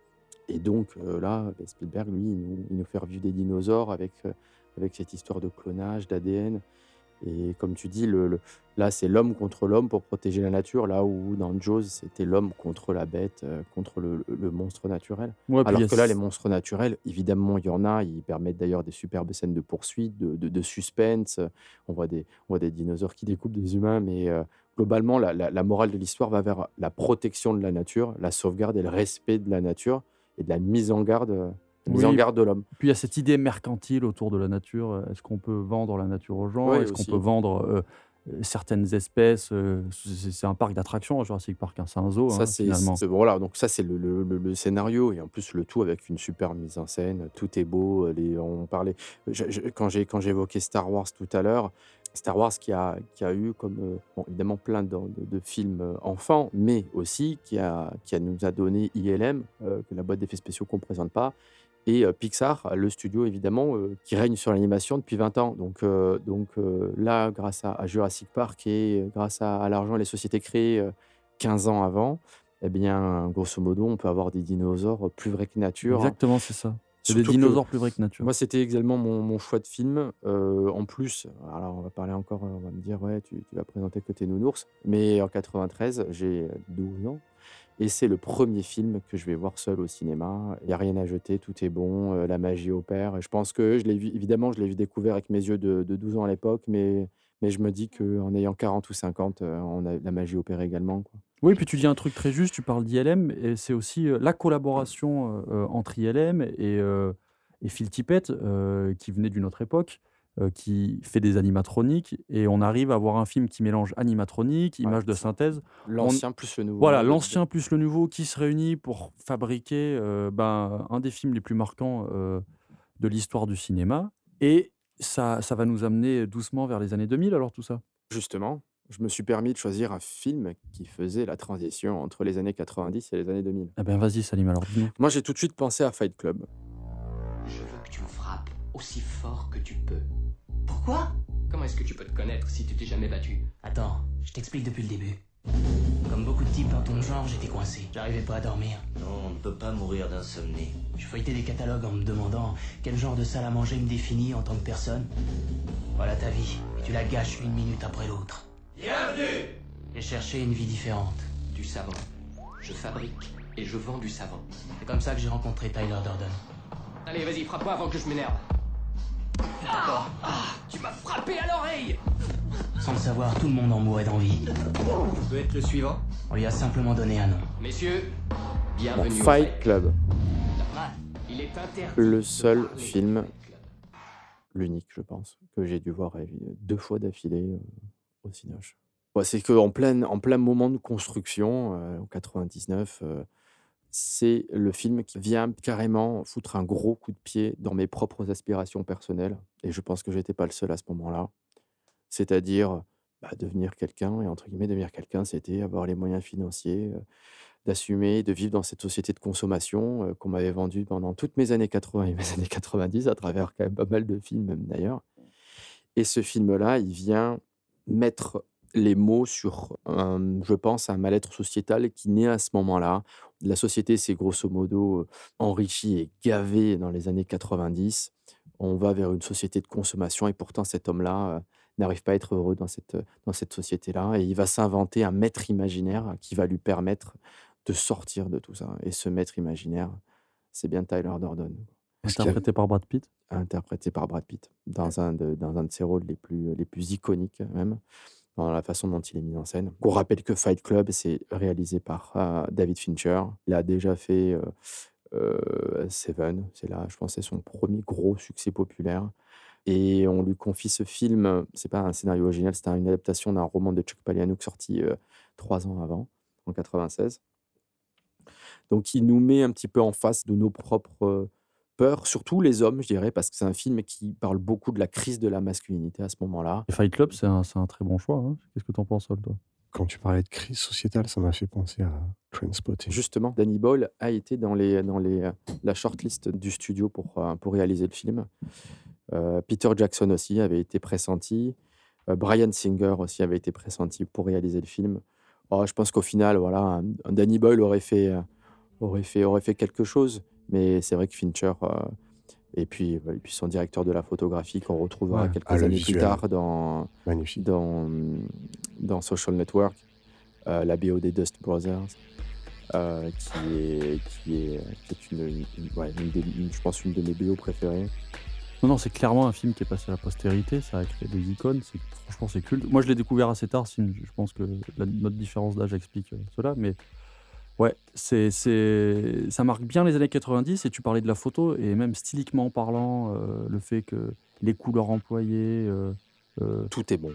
K: Et donc euh, là, ben, Spielberg, lui, il nous, il nous fait revivre des dinosaures avec, euh, avec cette histoire de clonage, d'ADN. Et comme tu dis, le, le- là, c'est l'homme contre l'homme pour protéger la nature, là où dans Jaws, c'était l'homme contre la bête, euh, contre le, le monstre naturel.
I: Ouais,
K: Alors que là, les monstres naturels, évidemment, il y en a. Ils permettent d'ailleurs des superbes scènes de poursuite, de, de- de suspense. On voit, des, on voit des dinosaures qui découpent des humains, mais euh, globalement, la, la- la morale de l'histoire va vers la protection de la nature, la sauvegarde et le respect de la nature et de la mise en garde, euh, mise en garde de l'homme.
I: Puis il y a cette idée mercantile autour de la nature. euh, Est-ce qu'on peut vendre la nature aux gens?
K: Oui,
I: Est-ce qu'on peut vendre euh, certaines espèces. euh, c'est un parc d'attractions, Jurassic Park, hein, c'est un zoo,
K: Ça,
I: hein,
K: c'est voilà, donc ça, c'est le, le- le- le scénario et en plus le tout avec une super mise en scène. Tout est beau. Les, on parlait je- je- quand j'ai quand j'évoquais Star Wars tout à l'heure. Star Wars qui a, qui a eu comme euh, bon, évidemment plein de, de- films euh, enfants, mais aussi qui a, qui a nous a donné ILM, euh, que la boîte d'effets spéciaux qu'on ne présente pas, et Pixar, le studio évidemment qui règne sur l'animation depuis 20 ans. Donc, donc là, grâce à, Jurassic Park et grâce à, à l'argent les sociétés créées euh, 15 ans avant, eh bien, grosso modo, on peut avoir des dinosaures plus vrais que nature.
I: Exactement, c'est ça. C'est des
K: que
I: dinosaures plus vrais que nature.
K: Moi, c'était également mon, mon choix de film. Euh, en plus, alors on va parler encore, on va me dire, ouais, tu, tu vas présenter Côté Nounours. Mais en 93, j'ai 12 ans. Et c'est le premier film que je vais voir seul au cinéma. Il n'y a rien à jeter, tout est bon, euh, la magie opère. Et je pense que je l'ai vu, évidemment, je l'ai vu découvert avec mes yeux de, de 12 ans à l'époque, mais, mais je me dis qu'en ayant 40 ou 50, euh, on a, la magie opère également. Quoi.
I: Oui, puis tu dis un truc très juste, tu parles d'ILM, et c'est aussi euh, la collaboration euh, entre ILM et, euh, et Phil Tippett, euh, qui venait d'une autre époque, qui fait des animatroniques, et on arrive à avoir un film qui mélange animatronique, images de synthèse.
K: L'ancien
I: On-
K: plus le nouveau.
I: Voilà, l'ancien plus le nouveau qui se réunit pour fabriquer ben, un des films les plus marquants de l'histoire du cinéma. Et ça, ça va nous amener doucement vers les années 2000, alors tout ça?
K: Justement, je me suis permis de choisir un film qui faisait la transition entre les années 90 et les années 2000.
I: Eh ben vas-y Salim, alors dis-nous.
K: Moi, j'ai tout de suite pensé à Fight Club.
D: Je veux que tu me frappes aussi fort que tu peux. Pourquoi? Comment est-ce que tu peux te connaître si tu t'es jamais battu? Attends, je t'explique depuis le début. Comme beaucoup de types dans ton genre, j'étais coincé. J'arrivais pas à dormir.
M: Non, on ne peut pas mourir d'insomnie.
D: Je feuilletais des catalogues en me demandant quel genre de salle à manger me définit en tant que personne. Voilà ta vie, et tu la gâches une minute après l'autre.
M: Bienvenue
D: J'ai cherché une vie différente. Du savon. Je fabrique et je vends du savon. C'est comme ça que j'ai rencontré Tyler Durden. Allez, vas-y, frappe-moi avant que je m'énerve. D'accord. Ah, tu m'as frappé à l'oreille Sans le savoir, tout le monde en mourait d'envie.
M: Je peux être le suivant
D: On lui a simplement donné un nom. Messieurs,
K: Bon,
D: bienvenue au
K: Fight Club,
D: Il est interdit
K: le seul film, l'unique, je pense, que j'ai dû voir deux fois d'affilée euh, au Cinoche. C'est qu'en plein, en plein moment de construction, euh, en 99, euh, c'est le film qui vient carrément foutre un gros coup de pied dans mes propres aspirations personnelles. Et je pense que j'étais pas le seul à ce moment-là. C'est-à-dire bah, devenir quelqu'un, et entre guillemets, devenir quelqu'un, c'était avoir les moyens financiers, d'assumer, de vivre dans cette société de consommation qu'on m'avait vendue pendant toutes mes années 80 et mes années 90, à travers quand même pas mal de films d'ailleurs. Et ce film-là, il vient mettre les mots sur, un- je pense, un mal-être sociétal qui naît à ce moment-là. La société s'est grosso modo enrichie et gavée dans les années 90. On va vers une société de consommation et pourtant cet homme-là euh, n'arrive pas à être heureux dans cette, dans cette société-là et il va s'inventer un maître imaginaire qui va lui permettre de sortir de tout ça. Et ce maître imaginaire, c'est bien Tyler
J: a-
I: Interprété par Brad Pitt?
K: interprété par Brad Pitt dans un de, dans un de ses rôles les plus, les plus iconiques même, dans la façon dont il est mis en scène. On rappelle que Fight Club, c'est réalisé par euh, David Fincher. Il a déjà fait euh, euh, Seven, c'est là, je pense, son premier gros succès populaire. Et on lui confie ce film, c'est pas un scénario original, c'est une adaptation d'un roman de Chuck Palahniuk sorti trois ans avant, en 96. Donc il nous met un petit peu en face de nos propres peurs, surtout les hommes, je dirais, parce que c'est un film qui parle beaucoup de la crise de la masculinité à ce moment-là.
I: Fight Club, c'est un, c'est un très bon choix. hein. Qu'est-ce que t'en penses, Sol, toi?
J: Quand tu parlais de crise sociétale, ça m'a fait penser à Trainspotting.
K: Justement, Danny Boyle a été dans, les, dans les, la shortlist du studio pour, euh, pour réaliser le film. Euh, Peter Jackson aussi avait été pressenti. Euh, Brian Singer aussi avait été pressenti pour réaliser le film. Oh, je pense qu'au final, voilà, un, un Danny Boyle aurait fait, euh, aurait, fait, aurait fait quelque chose. Mais c'est vrai que Fincher, euh, et, puis, et puis son directeur de la photographie, qu'on retrouvera
J: Ouais.
K: quelques
J: Ah,
K: années plus tard dans,
J: Magnifique.
K: dans, dans Social Network, euh, la BO des Dust Brothers, euh, qui, est, qui, est, qui est une, une- ouais, une des- une- je pense une de mes BO préférées.
I: Non, non, c'est clairement un film qui est passé à la postérité. Ça a créé des icônes. Franchement, c'est culte. Moi, je l'ai découvert assez tard. Je pense que la- notre différence d'âge explique cela. Mais ouais, c'est, c'est, ça marque bien les années 90. Et tu parlais de la photo. Et même styliquement parlant, euh, le fait que les couleurs employées. euh, euh,
K: Tout est bon.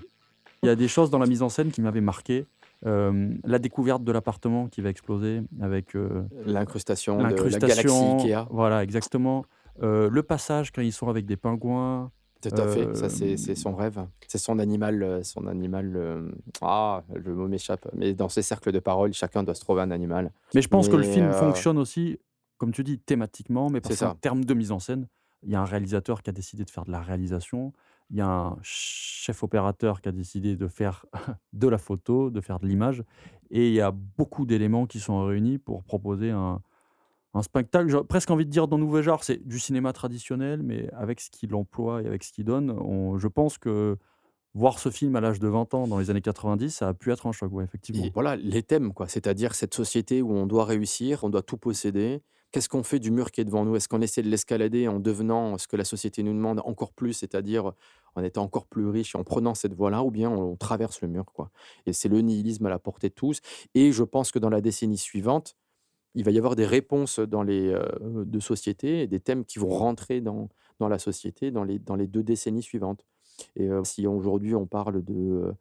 I: Il y a des choses dans la mise en scène qui m'avaient marqué. La découverte de l'appartement qui va exploser avec euh,
K: L'incrustation de la galaxie Ikea.
I: Voilà, exactement. Le passage quand ils sont avec des pingouins.
K: Tout à fait, ça c'est
I: Euh,
K: c'est son rêve. C'est son animal, euh, son animal. euh, Ah, le mot m'échappe. Mais dans ces cercles de parole, chacun doit se trouver un animal.
I: Mais je pense que le film fonctionne aussi, comme tu dis, thématiquement, mais parce qu'en termes de mise en scène, il y a un réalisateur qui a décidé de faire de la réalisation, il y a un chef opérateur qui a décidé de faire de la photo, de faire de l'image, et il y a beaucoup d'éléments qui sont réunis pour proposer un, un spectacle, j'ai presque envie de dire d'un nouveau genre, c'est du cinéma traditionnel, mais avec ce qu'il emploie et avec ce qu'il donne, on- je pense que voir ce film à l'âge de 20 ans, dans les années 90, ça a pu être un choc, ouais, effectivement.
K: Voilà, les thèmes, quoi. C'est-à-dire cette société où on doit réussir, on doit tout posséder. Qu'est-ce qu'on fait du mur qui est devant nous? Est-ce qu'on essaie de l'escalader en devenant ce que la société nous demande encore plus, c'est-à-dire en étant encore plus riche en prenant cette voie-là, ou bien on, on traverse le mur, quoi? Et c'est le nihilisme à la portée de tous. Et je pense que dans la décennie suivante, il va y avoir des réponses dans les euh, de société et des thèmes qui vont rentrer dans, dans la société dans les, dans les deux décennies suivantes. Et euh, si aujourd'hui on parle de euh,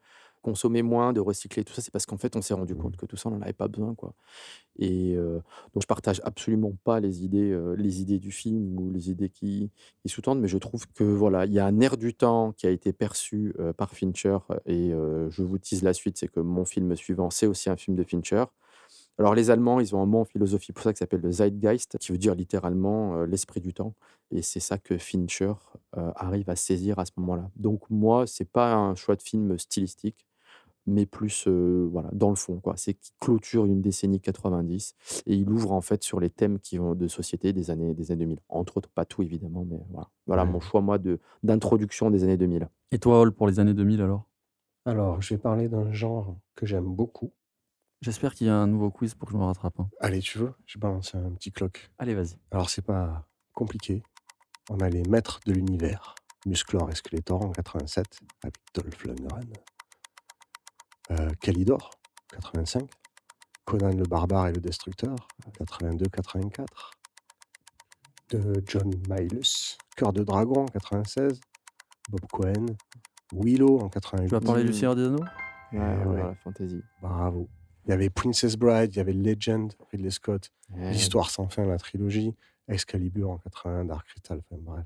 K: consommer moins, de recycler, tout ça, c'est parce qu'en fait on s'est rendu compte que tout ça on n'en avait pas besoin, quoi. Et euh, donc je partage absolument pas les idées, les idées du film ou les idées qui, qui sous-tendent, mais je trouve que voilà, il y a un air du temps qui a été perçu par Fincher et je vous tease la suite, c'est que mon film suivant c'est aussi un film de Fincher. Alors les Allemands, ils ont un mot en philosophie pour ça qui s'appelle le Zeitgeist, qui veut dire littéralement euh, l'esprit du temps. Et c'est ça que Fincher euh, arrive à saisir à ce moment-là. Donc moi, c'est pas un choix de film stylistique, mais plus euh, voilà dans le fond quoi. C'est qu'il clôture une décennie 90 et il ouvre en fait sur les thèmes qui vont de société des années des années 2000. Entre autres, pas tout évidemment, mais voilà. Voilà
J: Ouais.
K: mon choix moi de d'introduction des années 2000.
I: Et toi, Hall, pour les années 2000 alors?
J: Alors, je vais parler d'un genre que j'aime beaucoup.
I: J'espère qu'il y a un nouveau quiz pour que je me rattrape. hein.
J: Allez, tu veux? Je balance un petit clock.
I: Allez, vas-y.
J: Alors, c'est pas compliqué. On a les maîtres de l'univers, Musclor et Skeletor en 87, avec Dolph Lundgren. Euh, Calidor, 85. Conan le barbare et le destructeur, 82-84. De John Miles, Cœur de dragon, 96. Bob Cohen. Willow en 88.
I: Tu vas parler du Seigneur des Anneaux?
J: Eh
K: Ouais,
J: ouais.
K: voilà, fantasy.
J: Bravo. Il y avait Princess Bride, il y avait Legend, Ridley Scott,
K: Ouais.
J: L'Histoire sans fin, la trilogie, Excalibur en 81, Dark Crystal, enfin bref.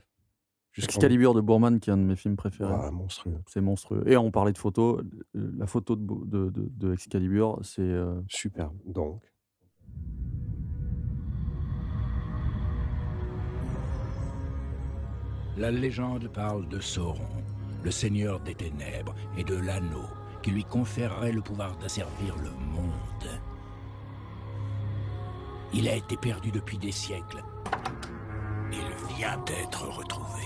J: Jusqu'en-
I: Excalibur de Bourman, qui est un de mes films préférés.
J: Ouais, monstrueux.
I: C'est monstrueux. Et on parlait de photos. euh, La photo de, Bo- de, de- de Excalibur, c'est. euh,
J: Superbe. Donc,
N: La légende parle de Sauron, le seigneur des ténèbres, et de l'anneau qui lui conférerait le pouvoir d'asservir le monde. Il a été perdu depuis des siècles. Il vient d'être retrouvé.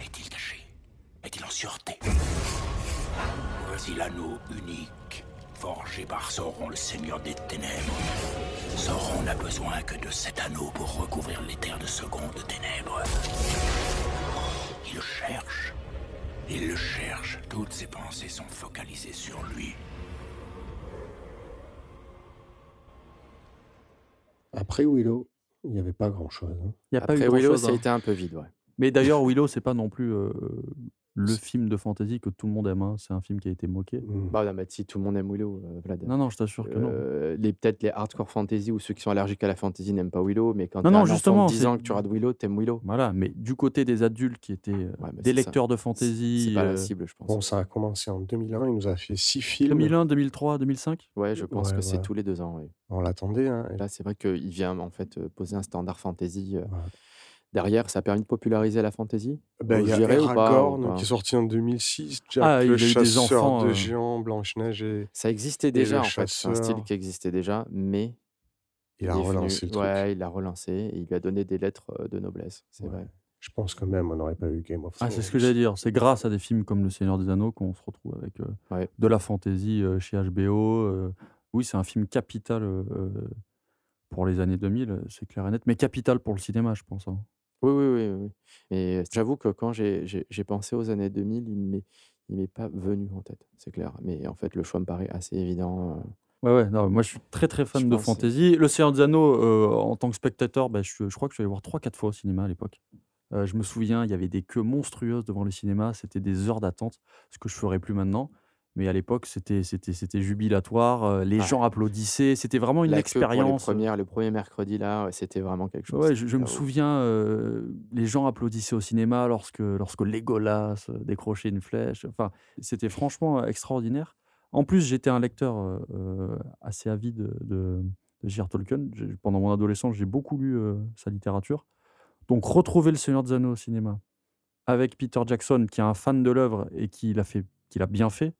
N: Est-il caché Est-il en sûreté? Voici l'anneau unique, forgé par Sauron, le seigneur des ténèbres. Sauron n'a besoin que de cet anneau pour recouvrir les terres de seconde ténèbres. Il cherche. Il le cherche. Toutes ses pensées sont focalisées sur lui.
J: après Willow, il n'y avait pas grand-chose. hein.
I: Il n'y a pas
K: Après
I: eu
K: Willow,
I: grand-chose.
K: ça a
I: hein.
K: été un peu vide, ouais.
I: Mais d'ailleurs, Willow, c'est pas non plus euh, le film de fantasy que tout le monde aime. hein. C'est un film qui a été moqué.
J: Mm.
K: Bah, non, mais si tout le monde aime Willow, euh, Vlad.
I: Non, non, je t'assure que non.
K: Euh, les peut-être les hardcore fantasy ou ceux qui sont allergiques à la fantasy n'aiment pas Willow, mais quand
I: Non, non,
K: un enfant
I: justement,
K: de 10
I: c'est-
K: ans que tu regardes Willow, t'aimes Willow.
I: Voilà, mais du côté des adultes qui étaient euh,
K: Ouais,
I: des
K: ça.
I: lecteurs de fantasy.
K: c'est pas la
I: euh,
K: cible, je pense.
J: Bon, ça a commencé en 2001, il nous a fait six films.
I: 2001, 2003, 2005
K: Ouais, je pense
J: Ouais,
K: que c'est tous les deux ans.
J: On l'attendait. Hein.
K: Et Là, c'est vrai qu'il vient en fait euh, poser un standard fantasy. Derrière, ça a permis de populariser la fantasy.
J: Ben, il y a Aragorn
K: pas?
J: qui est sorti en 2006, Jack
I: Ah, il
J: le
I: a eu des
J: chasseur
I: enfants,
J: de
I: euh.
J: géants, Blanche-Neige et
K: Ça existait déjà
J: le
K: en fait. C'est un style
J: chasseur.
K: qui existait déjà, mais
J: il a
K: est venu-
J: relancé le truc.
K: Ouais, il l'a relancé et il lui a donné des lettres euh, de noblesse. C'est
J: Ouais.
K: vrai.
J: Je pense quand même on n'aurait pas eu Game of
I: Ah,
J: Thrones.
I: c'est ce que j'allais dire. C'est grâce à des films comme Le Seigneur des Anneaux qu'on se retrouve avec euh,
K: Ouais.
I: de la fantasy euh, chez HBO. euh. Oui, c'est un film capital euh, pour les années 2000, c'est clair et net, mais capital pour le cinéma, je pense. hein.
K: Oui, oui, oui. oui. Et j'avoue que quand j'ai pensé aux années 2000, il m'est il m'est pas venu en tête, c'est clair. Mais en fait, le choix me paraît assez évident.
I: Ouais, ouais, non, moi je suis très très fan
K: Je
I: de fantasy. Le Seigneur des Anneaux, euh, en tant que spectateur, bah, je, je crois que je suis allé voir 3-4 fois au cinéma à l'époque. Euh, je me souviens, il y avait des queues monstrueuses devant le cinéma, c'était des heures d'attente, ce que je ferais plus maintenant. Mais à l'époque, c'était c'était c'était jubilatoire, euh, les gens applaudissaient, c'était vraiment une
K: La queue pour les
I: expérience.
K: premières le premier mercredi là, c'était vraiment quelque chose.
I: Ouais, je, je me souviens, euh, les gens applaudissaient au cinéma lorsque, lorsque Legolas euh, décrochait une flèche. Enfin, c'était franchement extraordinaire. En plus, j'étais un lecteur euh, euh, assez avide de, de J.R. Tolkien. J'ai- Pendant mon adolescence, j'ai beaucoup lu euh, sa littérature. Donc, retrouver Le Seigneur des Anneaux au cinéma avec Peter Jackson, qui est un fan de l'œuvre et qui l'a fait, qui l'a bien fait,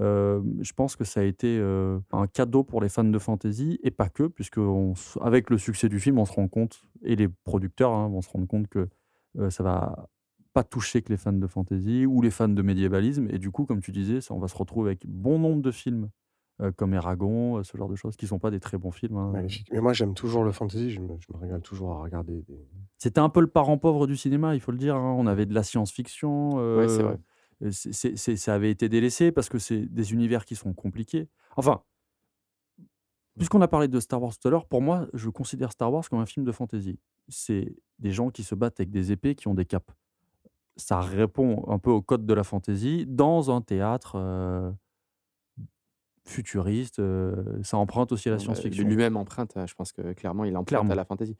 I: euh, je pense que ça a été euh, un cadeau pour les fans de fantasy et pas que, puisque on avec le succès du film, on se rend compte, et les producteurs hein, vont se rendre compte que euh, ça va pas toucher que les fans de fantasy ou les fans de médiévalisme. Et du coup, comme tu disais, ça, on va se retrouver avec bon nombre de films euh, comme Eragon, ce genre de choses, qui sont pas des très bons films. hein.
J: Magnifique. Mais moi, j'aime toujours le fantasy. Je me, je me régale toujours à regarder des.
I: C'était un peu le parent pauvre du cinéma, il faut le dire. hein. On avait de la science-fiction.
K: Ouais, c'est vrai.
I: Ça avait été délaissé parce que c'est des univers qui sont compliqués. Enfin, puisqu'on a parlé de Star Wars tout à l'heure, pour moi, je considère Star Wars comme un film de fantasy. C'est des gens qui se battent avec des épées qui ont des capes. Ça répond un peu au code de la fantasy dans un théâtre euh, futuriste. euh, ça emprunte aussi à la
K: bah,
I: science-fiction.
K: Lui-même emprunte, euh, je pense que clairement, il emprunte
I: Clairement.
K: à la fantasy.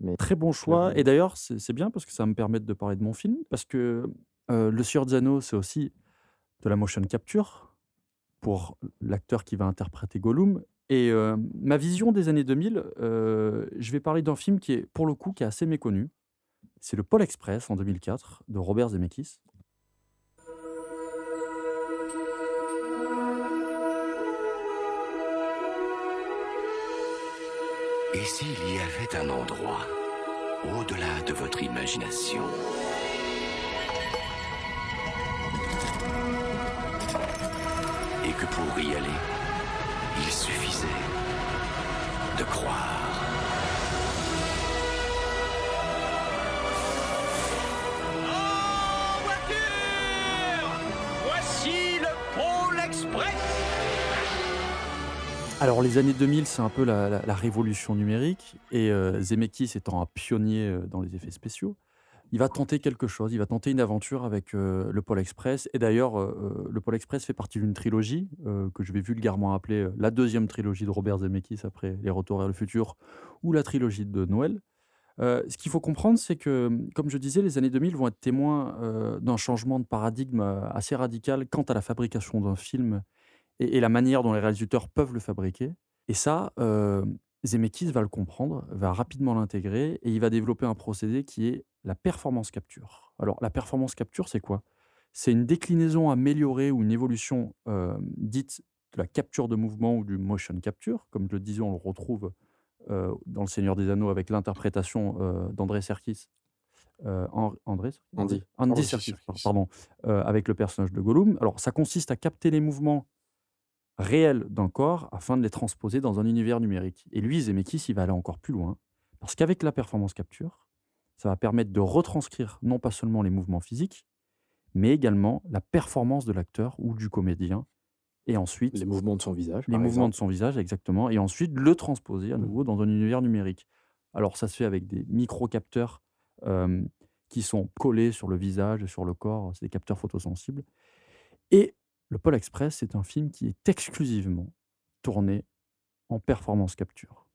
K: Mais
I: Très bon choix. Et d'ailleurs, c'est c'est bien parce que ça va me permettre de parler de mon film. Parce que euh, Le Sieur Anneaux, c'est aussi de la motion capture pour l'acteur qui va interpréter Gollum. Et euh, ma vision des années 2000, euh, je vais parler d'un film qui est, pour le coup, qui est assez méconnu. C'est le Pôle Express en 2004 de Robert Zemeckis.
N: Et s'il y avait un endroit, au-delà de votre imagination, que pour y aller, il suffisait de croire.
B: Voici le Pôle Express
I: Alors, les années 2000, c'est un peu la, la- la révolution numérique. Et euh, Zemeckis étant un pionnier euh, dans les effets spéciaux, il va tenter quelque chose. Il va tenter une aventure avec euh, le Pôle Express. Et d'ailleurs, euh, euh, le Pôle Express fait partie d'une trilogie que je vais vulgairement appeler la deuxième trilogie de Robert Zemeckis après Les Retours vers le futur ou la trilogie de Noël. Ce qu'il faut comprendre, c'est que, comme je disais, les années 2000 vont être témoins d'un changement de paradigme assez radical quant à la fabrication d'un film et, la manière dont les réalisateurs peuvent le fabriquer. Et ça, Zemeckis va le comprendre, va rapidement l'intégrer et il va développer un procédé qui est la performance capture. Alors, la performance capture, c'est quoi? C'est une déclinaison améliorée ou une évolution euh, dite de la capture de mouvement ou du motion capture. Comme je le disais, on le retrouve euh, dans Le Seigneur des Anneaux avec l'interprétation euh, d'André Serkis. André
K: Andy.
I: Andy
J: Andy
I: Serkis,
J: Serkis.
I: pardon, avec le personnage de Gollum. Alors, ça consiste à capter les mouvements réels d'un corps afin de les transposer dans un univers numérique. Et lui, Zemeckis, il va aller encore plus loin, parce qu'avec la performance capture, ça va permettre de retranscrire non pas seulement les mouvements physiques, mais également la performance de l'acteur ou du comédien, et ensuite
K: les mouvements de son visage.
I: les mouvements
K: exemple.
I: de son visage, exactement, et ensuite le transposer à nouveau dans un univers numérique. Alors ça se fait avec des micro-capteurs euh, qui sont collés sur le visage et sur le corps, c'est des capteurs photosensibles. Et le Pôle Express, c'est un film qui est exclusivement tourné en performance capture.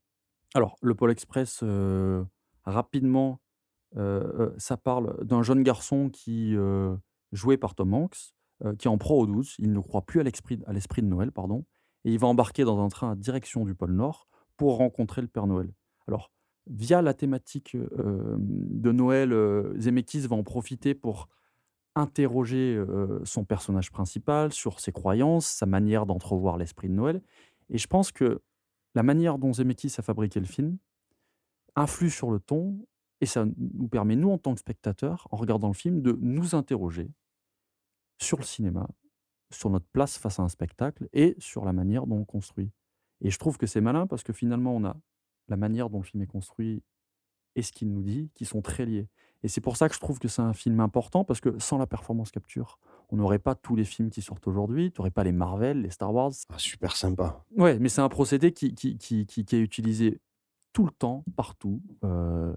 I: Alors, le Pôle Express, euh, rapidement, euh, euh, ça parle d'un jeune garçon qui, joué par Tom Hanks, qui est en proie aux douces. Il ne croit plus à l'esprit de Noël, pardon, et il va embarquer dans un train à direction du pôle Nord pour rencontrer le Père Noël. Alors, via la thématique de Noël, Zemeckis va en profiter pour interroger son personnage principal sur ses croyances, sa manière d'entrevoir l'esprit de Noël. Et je pense que la manière dont Zemeckis a fabriqué le film influe sur le ton et ça nous permet, nous, en tant que spectateurs, en regardant le film, de nous interroger sur le cinéma, sur notre place face à un spectacle et sur la manière dont on construit. Et je trouve que c'est malin parce que finalement, on a la manière dont le film est construit et ce qu'il nous dit qui sont très liés. Et c'est pour ça que je trouve que c'est un film important parce que sans la performance capture, on n'aurait pas tous les films qui sortent aujourd'hui, tu n'aurais pas les Marvel, les Star Wars.
J: Ah, super sympa.
I: Ouais, mais c'est un procédé qui, qui, qui, qui- est utilisé tout le temps, partout. Euh,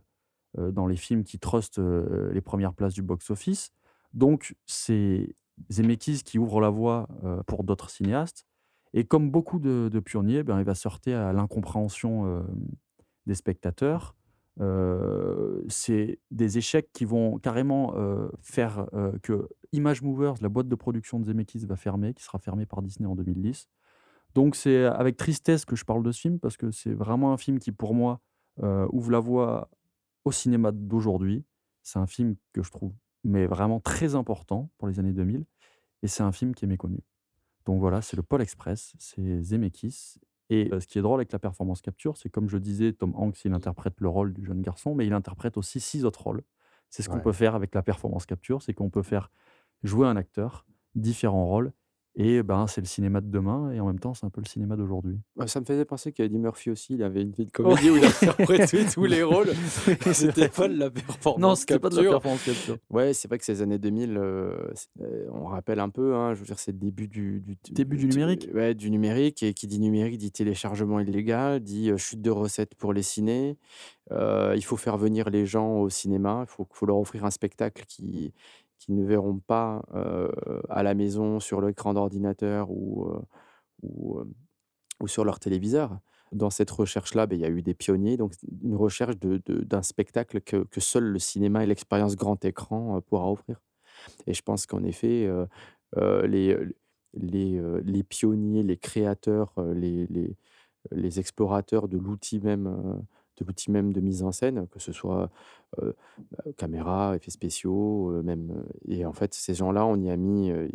I: euh, dans les films qui trustent euh, les premières places du box-office. Donc, c'est Zemeckis qui ouvre la voie pour d'autres cinéastes. Et comme beaucoup de, de pionniers, ben, il va heurter à l'incompréhension euh, des spectateurs. C'est des échecs qui vont carrément faire que Image Movers, la boîte de production de Zemeckis, va fermer, qui sera fermée par Disney en 2010. Donc c'est avec tristesse que je parle de ce film, parce que c'est vraiment un film qui, pour moi, ouvre la voie au cinéma d'aujourd'hui. C'est un film que je trouve mais vraiment très important pour les années 2000, et c'est un film qui est méconnu. Donc voilà, c'est le Pôle Express, c'est Zemeckis. Et ce qui est drôle avec la performance capture, c'est comme je disais, Tom Hanks, il interprète le rôle du jeune garçon, mais il interprète aussi six autres rôles. C'est ce qu'on peut faire avec la performance capture, c'est qu'on peut faire jouer un acteur, différents rôles, et ben c'est le cinéma de demain, et en même temps c'est un peu le cinéma d'aujourd'hui.
K: Ouais, ça me faisait penser qu'Eddie Murphy aussi, il avait une vie de comédie où il interprétait tous les rôles. Et C'était pas de la performance
I: Non, c'était pas de la performance capture.
K: Ouais, c'est vrai que ces années 2000, euh, euh, on rappelle un peu, hein, je veux dire, c'est le début du, du,
I: Début du numérique.
K: Ouais, du numérique. Et qui dit numérique dit téléchargement illégal, dit euh, chute de recettes pour les cinés. Euh, il faut faire venir les gens au cinéma. Il faut, faut leur offrir un spectacle qui qui ne verront pas à la maison sur l'écran d'ordinateur ou, ou, ou sur leur téléviseur. Dans cette recherche-là, ben, il y a eu des pionniers, donc une recherche d'un spectacle que, seul le cinéma et l'expérience grand écran pourra offrir. Et je pense qu'en effet, les, les, les pionniers, les créateurs, les, les, explorateurs de l'outil même, de l'outil même de mise en scène, que ce soit euh, caméra, effets spéciaux, euh, même. Et en fait, ces gens-là, on y a mis, euh,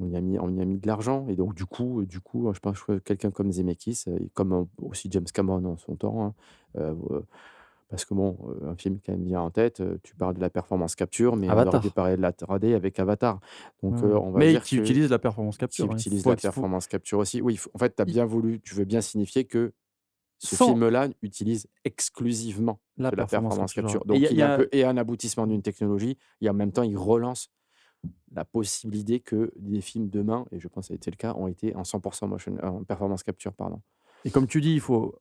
K: on y a mis, on y a mis de l'argent. Et donc, du coup, du coup, je pense que quelqu'un comme Zemeckis, et comme aussi James Cameron en son temps, hein, parce que bon, un film qui me vient en tête, tu parles de la performance capture, mais on aurait
I: Avatar.
K: pu parler de la 3D avec Avatar. Donc,
I: Ouais,
K: euh,
I: ouais.
K: on va
I: Mais
K: dire
I: qui
K: que-
I: utilise la performance capture,
K: Qui
I: hein.
K: utilise
I: Faut
K: la
I: faut-
K: performance capture aussi. Oui, en fait, tu as bien voulu, tu veux bien signifier que ce
I: Sans-
K: film-là utilise exclusivement
I: La
K: de la
I: performance
K: performance
I: capture. Et
K: Donc,
I: il y a-
K: il,
I: y
K: un
I: a-
K: peu et un aboutissement d'une technologie, et en même temps, il relance la possibilité que des films demain, et je pense que ça a été le cas, ont été en 100% motion, en performance capture. Pardon.
I: Et comme tu dis, il faut,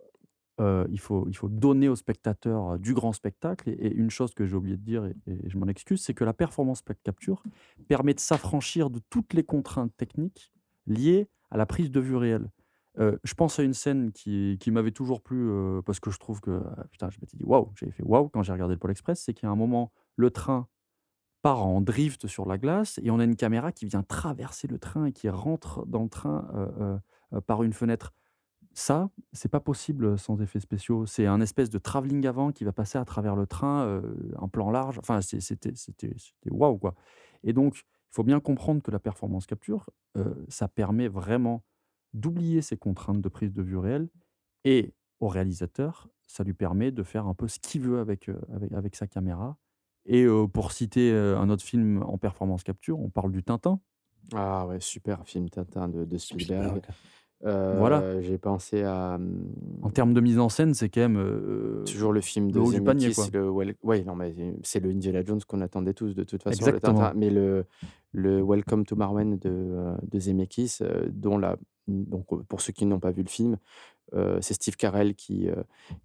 I: euh, il faut, il faut donner au spectateur euh, du grand spectacle. Et, et une chose que j'ai oublié de dire, et, et je m'en excuse, c'est que la performance capture permet de s'affranchir de toutes les contraintes techniques liées à la prise de vue réelle. Je pense à une scène qui, m'avait toujours plu parce que je trouve que, ah, putain, je m'étais dit waouh, j'avais fait waouh quand j'ai regardé le Pôle Express, c'est a un moment, le train part en drift sur la glace et on a une caméra qui vient traverser le train et qui rentre dans le train par une fenêtre. Ça, c'est pas possible sans effets spéciaux. C'est un espèce de travelling avant qui va passer à travers le train, un plan large. Enfin, c'était waouh quoi. Et donc, il faut bien comprendre que la performance capture, ça permet vraiment d'oublier ces contraintes de prise de vue réelle et au réalisateur, ça lui permet de faire un peu ce qu'il veut avec, euh, avec, avec sa caméra. Et euh, pour citer euh, un autre film en performance capture, on parle du Tintin.
K: Ah ouais, super film Tintin de, de Spielberg.
I: Voilà.
K: J'ai pensé à. hum,
I: En termes de mise en scène, c'est quand même euh,
K: Toujours le film de
I: haut du panier.
K: Zemeckis,
I: Quoi.
K: le wel- ouais, non, mais c'est- le Indiana Jones qu'on attendait tous de toute façon. le
I: Exactement.
K: Tintin. mais le, le Welcome to Marwen de, de Zemeckis, dont la, donc pour ceux qui n'ont pas vu le film, euh, c'est Steve Carell qui, euh,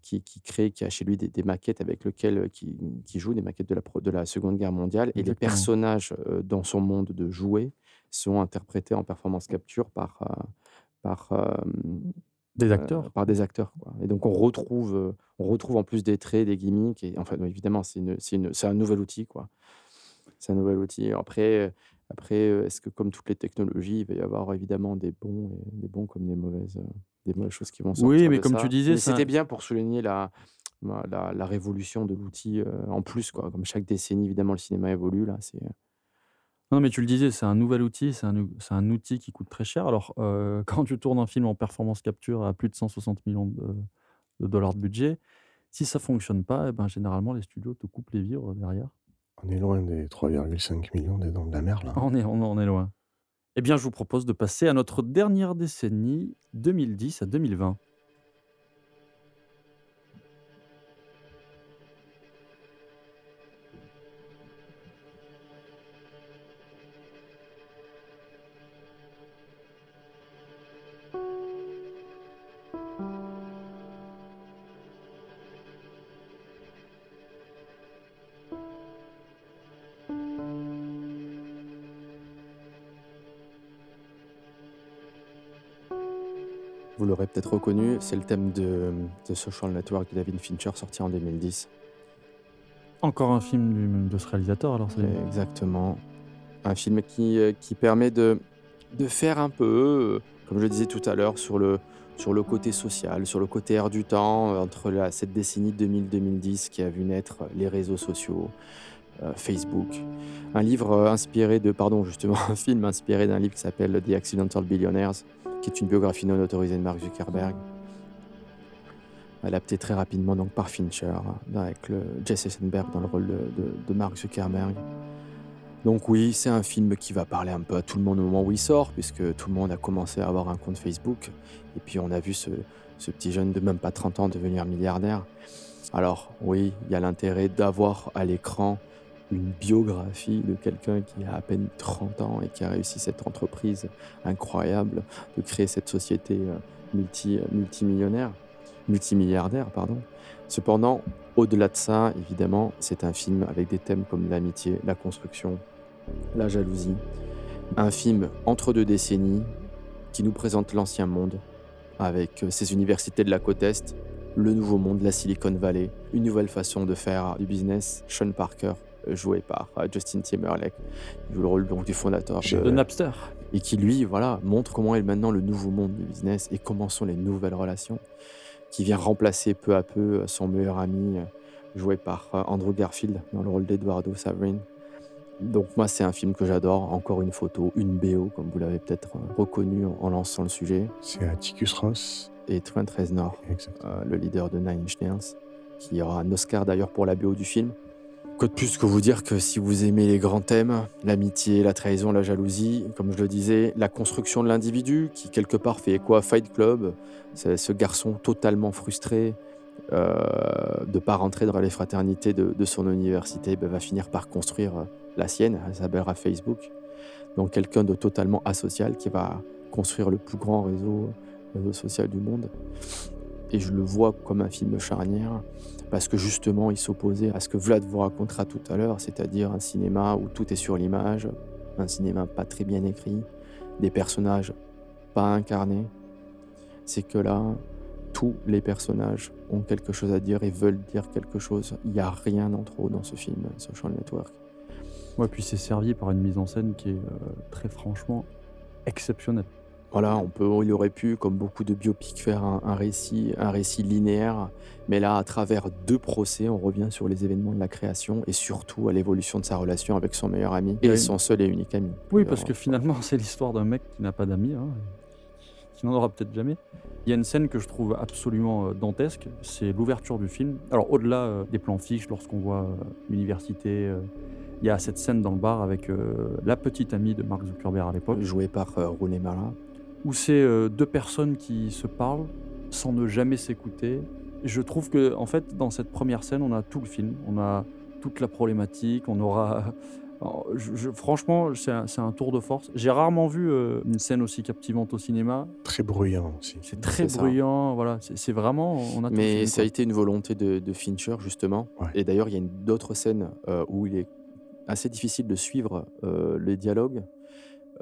K: qui, qui crée, qui a chez lui des, des maquettes avec lesquelles qui, qui joue des maquettes de la, de la Seconde Guerre mondiale. Et les personnages euh, dans son monde de jouets sont interprétés en performance capture par, par,
I: Des
K: euh,
I: acteurs.
K: par des acteurs. quoi. Et donc on retrouve, on retrouve en plus des traits, des gimmicks. Et enfin, évidemment, c'est un nouvel outil. quoi. C'est un nouvel outil. Après, après est-ce que comme toutes les technologies, il va y avoir évidemment des bons, et- des bons comme des mauvaises, des mauvaises choses qui vont sortir
I: Oui, mais
K: de
I: comme
K: ça.
I: tu disais, un-
K: c'était bien pour souligner la, la, révolution de l'outil euh, en plus. Quoi. Comme chaque décennie, évidemment, le cinéma évolue. Là, c'est
I: Non, mais tu le disais, c'est un nouvel outil, c'est un, c'est un outil qui coûte très cher. Alors, euh, quand tu tournes un film en performance capture à plus de 160 millions de, de dollars de budget, si ça fonctionne pas, eh ben, généralement, les studios te coupent les vivres derrière.
J: On est loin des 3,5 millions des dents de la mer, là.
I: On est, on est loin. Eh bien, je vous propose de passer à notre dernière décennie, 2010 à 2020.
K: Peut-être reconnu, c'est le thème de The Social Network de David Fincher, sorti en 2010.
I: Encore un film de ce réalisateur, alors c'est
K: Exactement. Un film qui, euh, qui permet de, de faire un peu, euh, comme je le disais tout à l'heure, sur le, sur le côté social, sur le côté air du temps, euh, entre la, cette décennie 2000-2010 qui a vu naître les réseaux sociaux, euh, Facebook. Un livre inspiré de, pardon, justement, un film inspiré d'un livre qui s'appelle The Accidental Billionaires, qui est une biographie non autorisée de Mark Zuckerberg. Adapté très rapidement donc par Fincher, avec Jesse Eisenberg dans le rôle de, Mark Zuckerberg. Donc oui, c'est un film qui va parler un peu à tout le monde au moment où il sort, puisque tout le monde a commencé à avoir un compte Facebook. Et puis on a vu ce petit jeune de même pas 30 ans devenir milliardaire. Alors oui, il y a l'intérêt d'avoir à l'écran une biographie de quelqu'un qui a à peine 30 ans et qui a réussi cette entreprise incroyable de créer cette société euh, multi, multimillionnaire, multimilliardaire, pardon. Cependant, au-delà de ça, évidemment, c'est un film avec des thèmes comme l'amitié, la construction, la jalousie. Un film entre deux décennies qui nous présente l'ancien monde avec euh, ses universités de la côte Est, le nouveau monde, la Silicon Valley, une nouvelle façon de faire du business. Sean Parker, euh, joué par euh, Justin Timberlake, il joue le rôle donc du fondateur
I: De Napster.
K: et qui lui, voilà, montre comment est maintenant le nouveau monde du business et comment sont les nouvelles relations, qui vient remplacer peu à peu son meilleur ami, euh, joué par euh, Andrew Garfield dans le rôle d'Eduardo Saverin. Donc moi, c'est un film que j'adore. Encore une photo, une BO, comme vous l'avez peut-être euh, reconnu en- en lançant le sujet.
J: C'est Atticus Ross.
K: Et Trent Reznor, euh, le leader de Nine Inch Nails, qui aura un Oscar d'ailleurs pour la BO du film. Quoi de plus que vous dire que si vous aimez les grands thèmes, l'amitié, la trahison, la jalousie, comme je le disais, la construction de l'individu, qui quelque part fait écho à Fight Club, ce garçon totalement frustré euh, de pas rentrer dans les fraternités de, son université, ben, va finir par construire euh, la sienne, elle s'appellera Facebook. Donc quelqu'un de totalement asocial qui va construire le plus grand réseau, réseau social du monde. Et je le vois comme un film charnière parce que justement il s'opposait à ce que Vlad vous racontera tout à l'heure, c'est-à-dire un cinéma où tout est sur l'image, un cinéma pas très bien écrit, des personnages pas incarnés. C'est que là, tous les personnages ont quelque chose à dire et veulent dire quelque chose. Il n'y a rien en trop dans ce film, Social Network.
I: Ouais, puis c'est servi par une mise en scène qui est euh, très franchement exceptionnelle.
K: Voilà, on peut, il aurait pu, comme beaucoup de biopics, faire un, un récit, un récit linéaire, mais là, à travers deux procès, on revient sur les événements de la création et surtout à l'évolution de sa relation avec son meilleur ami et son seul et unique ami.
I: Oui, parce que finalement, c'est l'histoire d'un mec qui n'a pas d'amis, hein, qui n'en aura peut-être jamais. Il y a une scène que je trouve absolument euh, dantesque, c'est l'ouverture du film. Alors, au-delà euh, des plans fixes, lorsqu'on voit euh, l'université, euh, il y a cette scène dans le bar avec euh, la petite amie de Mark Zuckerberg à l'époque.
K: Jouée par euh, Rooney Mara.
I: Où c'est euh, deux personnes qui se parlent sans ne jamais s'écouter. Je trouve que, en fait, dans cette première scène, on a tout le film. On a toute la problématique, on aura. Alors, je- je- franchement, c'est un, tour de force. J'ai rarement vu euh, une scène aussi captivante au cinéma.
J: Très bruyant aussi.
I: C'est très
K: ça.
I: bruyant, voilà. C'est vraiment. On a
K: Mais ça a été une volonté de, de Fincher, justement. Et d'ailleurs, il y a d'autres scènes euh, où il est assez difficile de suivre euh, les dialogues.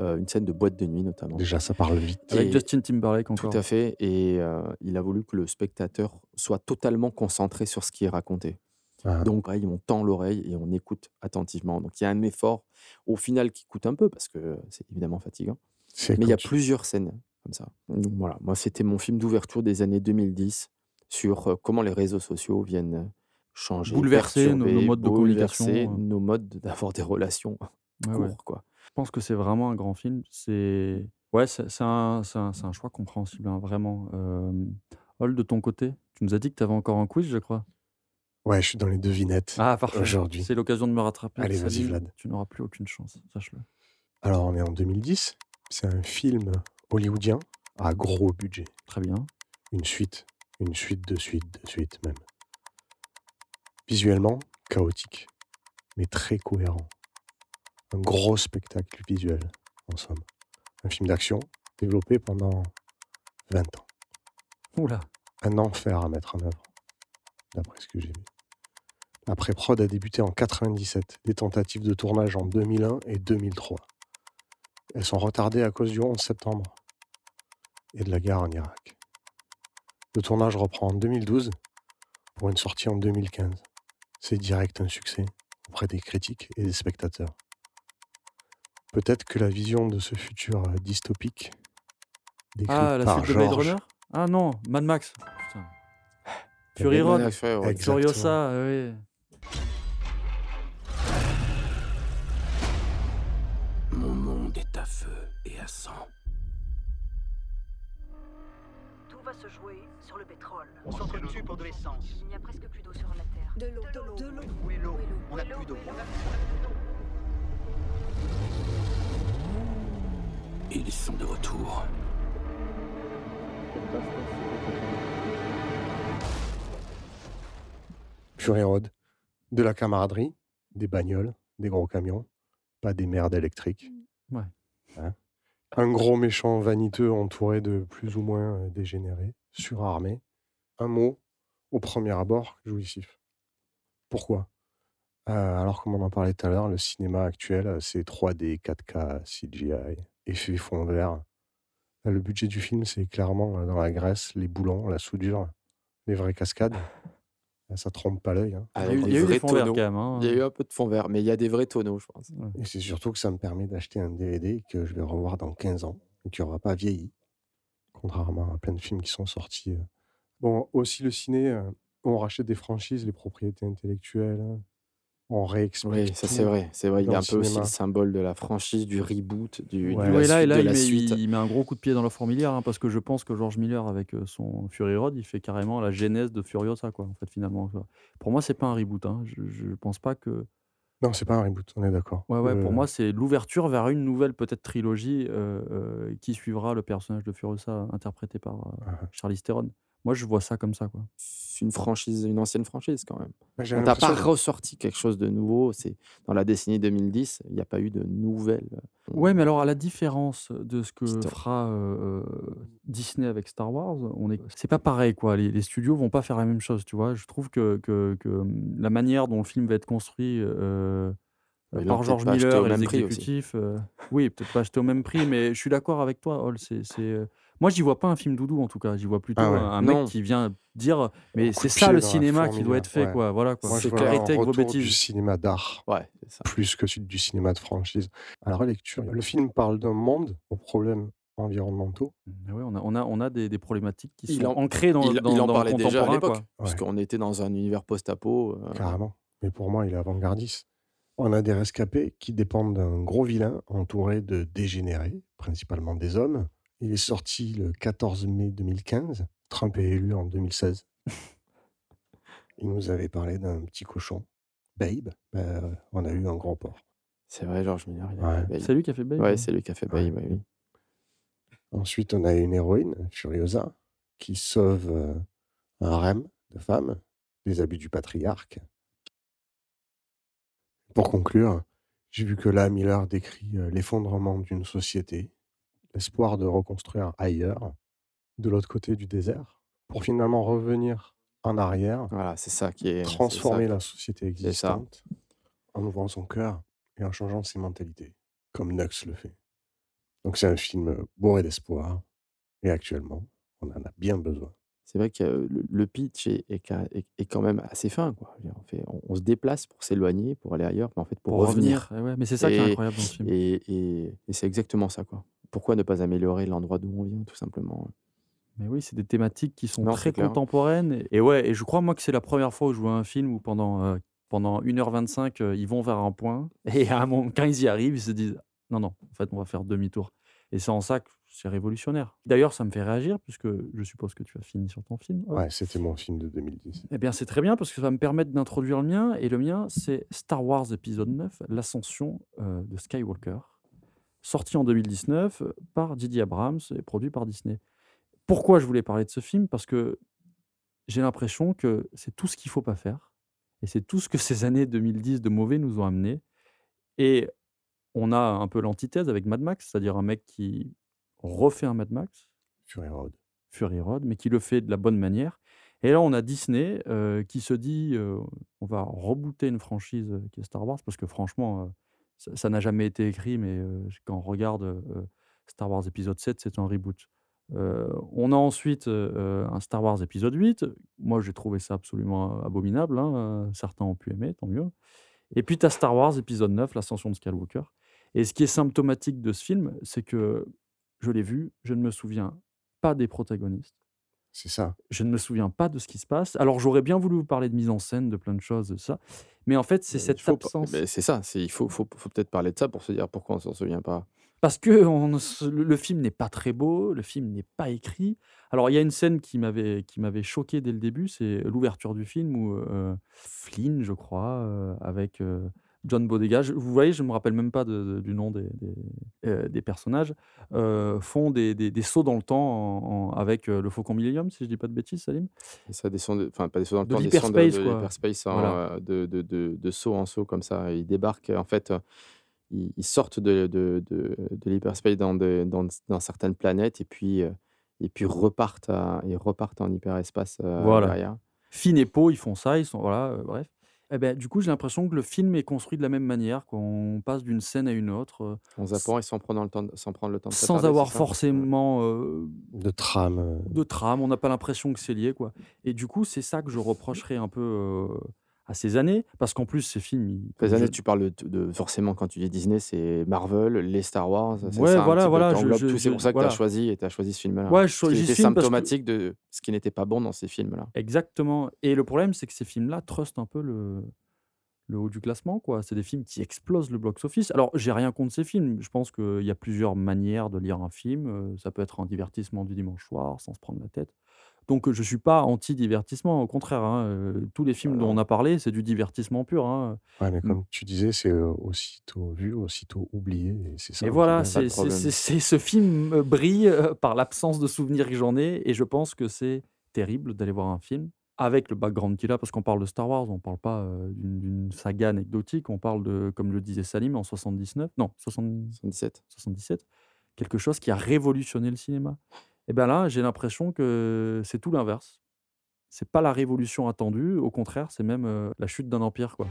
K: Euh, une scène de boîte de nuit, notamment.
J: Déjà, ça parle vite.
I: Avec
K: Et-
I: Justin Timberlake encore.
K: Tout à fait. Et euh, il a voulu que le spectateur soit totalement concentré sur ce qui est raconté.
J: Ah.
K: Donc, pareil, on tend l'oreille et on écoute attentivement. Donc, il y a un effort au final qui coûte un peu parce que c'est évidemment fatigant.
J: C'est
K: Mais il y a plusieurs scènes comme ça. Donc, voilà, moi, c'était mon film d'ouverture des années 2010 sur euh, comment les réseaux sociaux viennent changer,
I: Bouleverser nos- nos modes de communication,
K: bouleverser
I: euh.
K: nos modes d'avoir des relations
I: Ouais,
K: court,
I: ouais.
K: quoi.
I: Je pense que c'est vraiment un grand film. C'est ouais, c'est un, un- un choix compréhensible, hein, vraiment. Euh... Hall, de ton côté, tu nous as dit que tu avais encore un quiz, je crois.
J: Ouais, je suis dans les devinettes
I: Ah, parfait.
J: aujourd'hui.
I: C'est l'occasion de me rattraper.
J: Allez, vas-y, Vlad.
I: Tu n'auras plus aucune chance, sache-le.
J: Alors, on est en 2010. C'est un film hollywoodien à gros budget.
I: Très bien.
J: Une suite. Une suite de suite de suite même. Visuellement, chaotique, mais très cohérent. Un gros spectacle visuel, en somme. Un film d'action développé pendant 20 ans.
I: Oula.
J: Un enfer à mettre en œuvre, d'après ce que j'ai vu. La pré-prod a débuté en 97, des tentatives de tournage en 2001 et 2003. Elles sont retardées à cause du 11 septembre et de la guerre en Irak. Le tournage reprend en 2012 pour une sortie en 2015. C'est direct un succès auprès des critiques et des spectateurs. Peut-être que la vision de ce futur euh, dystopique, décrite
I: Ah, la
J: par
I: suite de Blade
J: George,
I: Runner? Ah non, Mad Max. Putain. Fury Road. Furiosa, oui.
N: Mon monde est à feu et à sang.
O: Tout va se jouer sur le pétrole.
F: On s'entretue pour de l'essence.
O: Il n'y a presque plus d'eau sur la Terre.
F: De l'eau, de l'eau, de l'eau. Où est l'eau On n'a plus d'eau.
N: Ils sont de retour.
J: Fury Road, de la camaraderie, des bagnoles, des gros camions, pas des merdes électriques.
I: Ouais.
J: Hein? Un gros méchant vaniteux entouré de plus ou moins euh, dégénérés, surarmés. Un mot, au premier abord, jouissif. Pourquoi? Euh, Alors, comme on en parlait tout à l'heure, le cinéma actuel, euh, c'est 3D, 4K, CGI, effet fond vert. Là, Le budget du film, c'est clairement euh, dans la graisse, les boulons, la soudure, les vraies cascades. Ça trompe pas l'œil. hein.
K: Avec
I: il y a eu des
K: vrais
I: fonds verts
K: tonneaux.
I: quand même, hein.
K: Il y a eu un peu de fond vert, mais il y a des vrais tonneaux, je pense.
J: Et c'est surtout que ça me permet d'acheter un DVD que je vais revoir dans 15 ans et qui n'aura pas vieilli, contrairement à plein de films qui sont sortis. euh. Bon, aussi le ciné, euh, on rachète des franchises, les propriétés intellectuelles, hein. On réexplique.
K: Oui, ça c'est vrai. C'est vrai, il
J: dans
K: est un peu aussi le symbole de la franchise, du reboot, du,
J: Ouais.
K: de la
I: Ouais, là, et
K: suite
I: là,
K: de
I: il
K: la
I: met,
K: suite.
I: il- il met un gros coup de pied dans la fourmilière, hein, parce que je pense que George Miller, avec euh, son Fury Road, il fait carrément la genèse de Furiosa, quoi, en fait, finalement. quoi. Pour moi, c'est pas un reboot. hein. Je, je pense pas que.
J: Non, c'est pas un reboot, on est d'accord.
I: Ouais, ouais, pour
J: Euh,
I: moi, c'est l'ouverture vers une nouvelle, peut-être, trilogie euh, euh, qui suivra le personnage de Furiosa, interprété par euh,
J: Ah.
I: Charlize Theron. Moi, je vois ça comme ça, quoi.
K: C'est une franchise, une ancienne franchise quand même.
J: Bah,
K: On t'a pas ressorti quelque chose de nouveau. C'est dans la décennie 2010, il n'y a pas eu de nouvelles. euh,
I: Ouais, mais alors à la différence de ce que
K: Histoire.
I: fera euh, Disney avec Star Wars, on est, c'est pas pareil quoi. Les, les studios vont pas faire la même chose, tu vois. Je trouve que, que, que, la manière dont le film va être construit euh,
K: l'ont
I: par George Miller et les
K: même prix aussi.
I: exécutifs, euh, oui, peut-être pas acheté au même prix, mais je suis d'accord avec toi, Hall. C'est, c'est, euh, moi, j'y vois pas un film doudou en tout cas. J'y vois plutôt
J: Ah ouais.
I: un,
K: Non.
I: mec qui vient dire, mais c'est ça le cinéma qui doit être fait,
J: ouais.
I: quoi. Voilà quoi.
K: C'est
J: du cinéma d'art,
K: Ouais, c'est ça.
J: plus que celui du cinéma de franchise. À la relecture, le film parle d'un monde aux problèmes environnementaux.
I: Mais ouais, on a, on a, on a des, des problématiques qui
K: Il
I: sont
K: en-
I: ancrées dans,
K: il,
I: dans,
K: il en
I: dans
K: parlait
I: le
K: déjà à l'époque.
J: Ouais.
K: puisqu'on était dans un univers post-apo. euh,
J: Carrément. Mais pour moi, il est avant-gardiste. On a des rescapés qui dépendent d'un gros vilain entouré de dégénérés, principalement des hommes. Il est sorti le 14 mai 2015. Trump est élu en 2016. Il nous avait parlé d'un petit cochon, Babe. Ben, on a eu un gros porc.
K: C'est vrai, George Miller.
J: Ouais.
I: C'est lui qui a fait Babe.
K: Ouais,
I: hein.
K: c'est lui qui a fait. Babe, ouais, oui.
J: Ensuite, on a une héroïne, Furiosa, qui sauve euh, un harem de femmes des abus du patriarque. Pour conclure, j'ai vu que là, Miller décrit euh, l'effondrement d'une société, l'espoir de reconstruire ailleurs, de l'autre côté du désert, pour finalement revenir en arrière,
K: Voilà, c'est ça qui est.
J: transformer
K: ça.
J: la société existante en ouvrant son cœur et en changeant ses mentalités, comme Nux le fait. Donc c'est un film euh, bourré d'espoir, et actuellement, on en a bien besoin.
K: C'est vrai que euh, le, le pitch est, quand même assez fin. Quoi. On, fait, on, se déplace pour s'éloigner, pour aller ailleurs, mais en fait pour,
I: Pour
K: revenir.
I: revenir. Ouais, mais c'est ça qui est incroyable dans ce film.
K: Et, et- et c'est exactement ça. Quoi. Pourquoi ne pas améliorer l'endroit d'où on vient, tout simplement?
I: Mais oui, c'est des thématiques qui sont
K: Non,
I: très contemporaines. Et, et ouais, et je crois moi que c'est la première fois où je vois un film où pendant, euh, pendant 1h25, euh, ils vont vers un point. Et à un moment, quand ils y arrivent, ils se disent non, non, en fait, on va faire demi-tour. Et c'est en ça que c'est révolutionnaire. D'ailleurs, ça me fait réagir, puisque je suppose que tu as fini sur ton film.
J: Ouais, c'était mon film de 2010.
I: Eh bien, c'est très bien parce que ça va me permettre d'introduire le mien. Et le mien, c'est Star Wars épisode 9, l'ascension euh, de Skywalker, sorti en 2019 euh, par Didier Abrams et produit par Disney. Pourquoi je voulais parler de ce film? Parce que j'ai l'impression que c'est tout ce qu'il faut pas faire. Et c'est tout ce que ces années 2010 de mauvais nous ont amené. Et on a un peu l'antithèse avec Mad Max, c'est-à-dire un mec qui refait un Mad Max,
J: Fury Road.
I: Fury Road, mais qui le fait de la bonne manière. Et là, on a Disney euh, qui se dit euh, on va rebooter une franchise qui est Star Wars, parce que franchement, euh, ça n'a jamais été écrit, mais quand on regarde Star Wars épisode 7, c'est un reboot. On a ensuite un Star Wars épisode 8. Moi, j'ai trouvé ça absolument abominable. hein, Certains ont pu aimer, tant mieux. Et puis, tu as Star Wars épisode 9, l'ascension de Skywalker. Et ce qui est symptomatique de ce film, c'est que je l'ai vu, je ne me souviens pas des protagonistes.
J: C'est ça.
I: Je ne me souviens pas de ce qui se passe. Alors, j'aurais bien voulu vous parler de mise en scène, de plein de choses, de ça. Mais en fait, c'est
K: il
I: cette absence.
K: c'est ça, il faut, faut, faut peut-être parler de ça pour se dire pourquoi on s'en souvient pas.
I: Parce que on ne le le film n'est pas très beau, le film n'est pas écrit. Alors, il y a une scène qui m'avait qui m'avait choqué dès le début, c'est l'ouverture du film où euh, Flynn, je crois, euh, avec euh, John Bodega, je- vous voyez, je ne me rappelle même pas de- de- du nom des, des, euh, des personnages, euh, font des, des- des sauts dans le temps en- en- avec euh, le Faucon Millennium, si je dis pas de bêtises, Salim.
K: Et ça descend, de- enfin pas des sauts dans le
I: De
K: temps, descend de,
I: l'hyperspace,
K: de
I: Voilà.
K: euh, de, de, de, de saut en saut comme ça. Ils débarquent, en fait, ils, ils sortent de, de, de, de l'hyperspace dans, de- dans, dans certaines planètes et puis, et puis repartent, à, ils repartent en hyperespace
I: Voilà.
K: derrière.
I: Finn et Poe, ils font ça, ils sont voilà, bref. Eh ben, du coup, j'ai l'impression que le film est construit de la même manière, quoi. On passe d'une scène à une autre, euh,
K: En zappant et sans prendre le temps de, sans prendre le temps de
I: sans
K: s'attarder,
I: avoir forcément euh,
J: De trame.
I: de trame. On n'a pas l'impression que c'est lié, quoi. Et du coup, c'est ça que je reprocherais un peu euh, à ces années, parce qu'en plus, ces films, comme
K: années,
I: je-
K: tu parles de, de- forcément quand tu dis Disney, c'est Marvel, les Star Wars, c'est
I: Ouais,
K: ça
I: voilà, voilà.
K: C'est pour ça que
I: voilà.
K: tu as choisi et tu as choisi ce film-là.
I: Ouais, je
K: Ce qui
I: choisis
K: était
I: ce film parce que-
K: symptomatique de ce qui n'était pas bon dans ces films-là.
I: Exactement. Et le problème, c'est que ces films-là trustent un peu le, le haut du classement, quoi. C'est des films qui explosent le box-office. Alors, j'ai rien contre ces films. Je pense qu'il y a plusieurs manières de lire un film. Euh, Ça peut être un divertissement du dimanche soir, sans se prendre la tête. Donc, je suis pas anti-divertissement. Au contraire, hein, tous les films dont on a parlé, c'est du divertissement pur. hein.
J: Ouais, mais
I: Mm.
J: comme tu disais, c'est aussitôt vu, aussitôt oublié. Et ça.
I: Et voilà, c'est ce film brille par l'absence de souvenirs que j'en ai, et je pense que c'est terrible d'aller voir un film avec le background qu'il a, parce qu'on parle de Star Wars, on parle pas d'une saga anecdotique, on parle de, comme le disait Salim, en 79, non, 60
K: 77.
I: 77, quelque chose qui a révolutionné le cinéma. Et bien là, j'ai l'impression que c'est tout l'inverse. C'est pas la révolution attendue, au contraire, c'est même la chute d'un empire, quoi.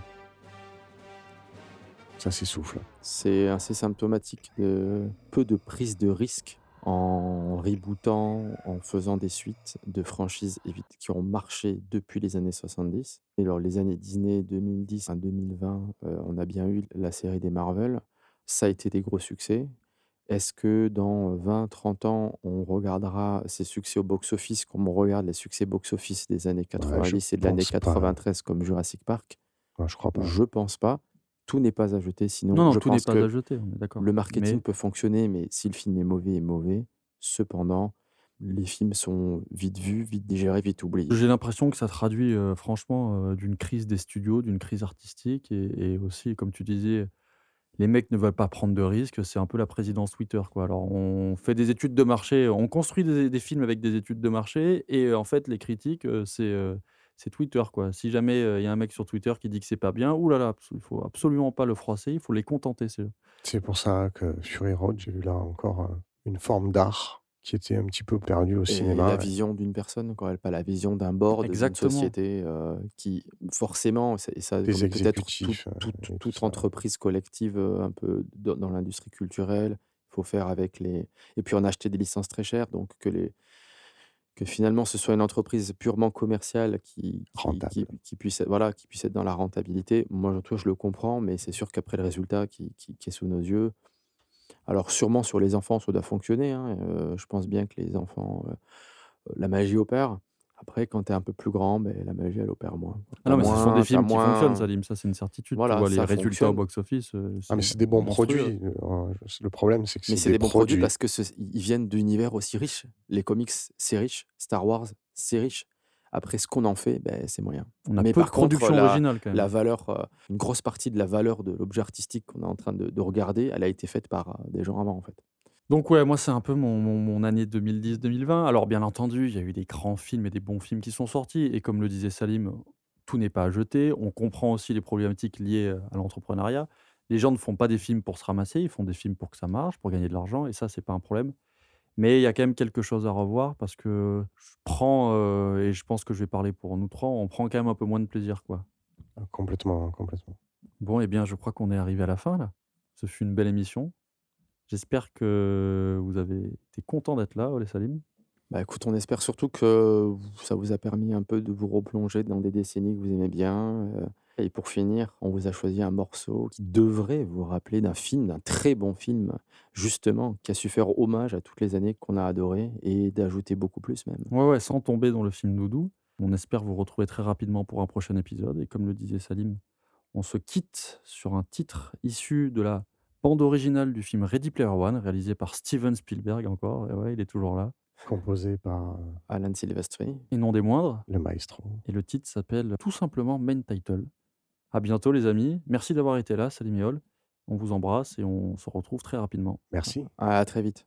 J: Ça s'essouffle.
K: C'est assez symptomatique de peu de prise de risque en rebootant, en faisant des suites de franchises qui ont marché depuis les années 70. Et alors les années Disney 2010 à 2020, euh, on a bien eu la série des Marvel. Ça a été des gros succès. Est-ce que dans 20-30 ans, on regardera ces succès au box-office comme on regarde les succès box-office des années 90 et de l'année
J: pense pas.
K: 93 comme Jurassic Park?
J: Ouais, je crois pas.
K: Je pense pas. Tout n'est pas à jeter, sinon
I: Non, non,
K: je
I: tout n'est
K: pense
I: pas
K: que
I: à jeter, on est d'accord.
K: le marketing
I: Mais-
K: peut fonctionner, mais si le film est mauvais, est mauvais. Cependant, les films sont vite vus, vite digérés, vite oubliés.
I: J'ai l'impression que ça traduit euh, franchement euh, d'une crise des studios, d'une crise artistique et, et aussi, comme tu disais, les mecs ne veulent pas prendre de risques. C'est un peu la présidence Twitter, quoi. Alors, on fait des études de marché, on construit des, films avec des études de marché et euh, en fait, les critiques, euh, c'est euh, c'est Twitter, quoi. Si jamais il y a un mec sur Twitter qui dit que c'est pas bien, oulala, il faut absolument pas le froisser, il faut les contenter. C'est
J: pour ça que Fury Road, j'ai vu là encore une forme d'art qui était un petit peu perdue au
K: Et
J: cinéma.
K: la vision d'une personne, quoi, pas la vision d'un board, d'une société euh, qui, forcément, et ça- peut-être tout-
J: exécutifs,
K: tout-
J: et tout
K: toute
J: ça.
K: entreprise collective euh, un peu dans, dans l'industrie culturelle, il faut faire avec les. Et puis on a acheté des licences très chères, donc que les que finalement ce soit une entreprise purement commerciale qui, qui, qui- qui puisse, être, voilà, qui puisse être dans la rentabilité, moi en tout cas, je le comprends, mais c'est sûr qu'après le résultat qui, qui- qui est sous nos yeux, alors sûrement sur les enfants ça doit fonctionner, hein, euh, je pense bien que les enfants, euh, la magie opère. Après, quand tu es un peu plus grand, ben, la magie, elle opère moins.
I: Ah non, mais ce sont des films qui
K: moins-
I: fonctionnent, Salim, ça c'est une certitude.
K: Voilà,
I: tu vois les résultats
K: fonctionne.
I: au box-office. euh,
J: Ah, mais c'est des bons produits. euh, Le problème, c'est que
K: Mais
J: c'est
K: c'est
J: des,
K: des bons produits
J: produits.
K: parce que ce- ils viennent d'univers aussi riches. Les comics, c'est riche. Star Wars, c'est riche. Après, ce qu'on en fait, ben, c'est moyen.
I: On a
K: Mais
I: peu de
K: par contre,
I: production
K: la,
I: originale, quand même.
K: la valeur, euh, une grosse partie de la valeur de l'objet artistique qu'on est en train de, de regarder, elle a été faite par euh, des gens avant, en fait.
I: Donc ouais, moi c'est un peu mon, mon- mon année 2010-2020. Alors bien entendu, il y a eu des grands films et des bons films qui sont sortis. Et comme le disait Salim, tout n'est pas à jeter. On comprend aussi les problématiques liées euh, à l'entrepreneuriat. Les gens ne font pas des films pour se ramasser, ils font des films pour que ça marche, pour gagner de l'argent. Et ça, c'est pas un problème. Mais il y a quand même quelque chose à revoir parce que je prends, euh, et je pense que je vais parler pour nous trois, on prend quand même un peu moins de plaisir. quoi.
J: Ah, Complètement, complètement.
I: Bon, eh bien, je crois qu'on est arrivé à la fin là. Ce fut une belle émission. J'espère que vous avez été content d'être là, Olé Salim.
K: Bah écoute, on espère surtout que ça vous a permis un peu de vous replonger dans des décennies que vous aimez bien. euh, Et pour finir, on vous a choisi un morceau qui devrait vous rappeler d'un film, d'un très bon film, justement, qui a su faire hommage à toutes les années qu'on a adorées et d'ajouter beaucoup plus même.
I: Ouais, ouais, sans tomber dans le film doudou. On espère vous retrouver très rapidement pour un prochain épisode. Et comme le disait Salim, on se quitte sur un titre issu de la bande originale du film Ready Player One, réalisé par Steven Spielberg encore. Et ouais, il est toujours là.
J: Composé par euh,
K: Alan Silvestri.
I: Et non des moindres.
J: le maestro.
I: Et le titre s'appelle tout simplement Main Title. À bientôt les amis. Merci d'avoir été là, Salim et Ol. On vous embrasse et on se retrouve très rapidement.
J: Merci.
K: À très vite.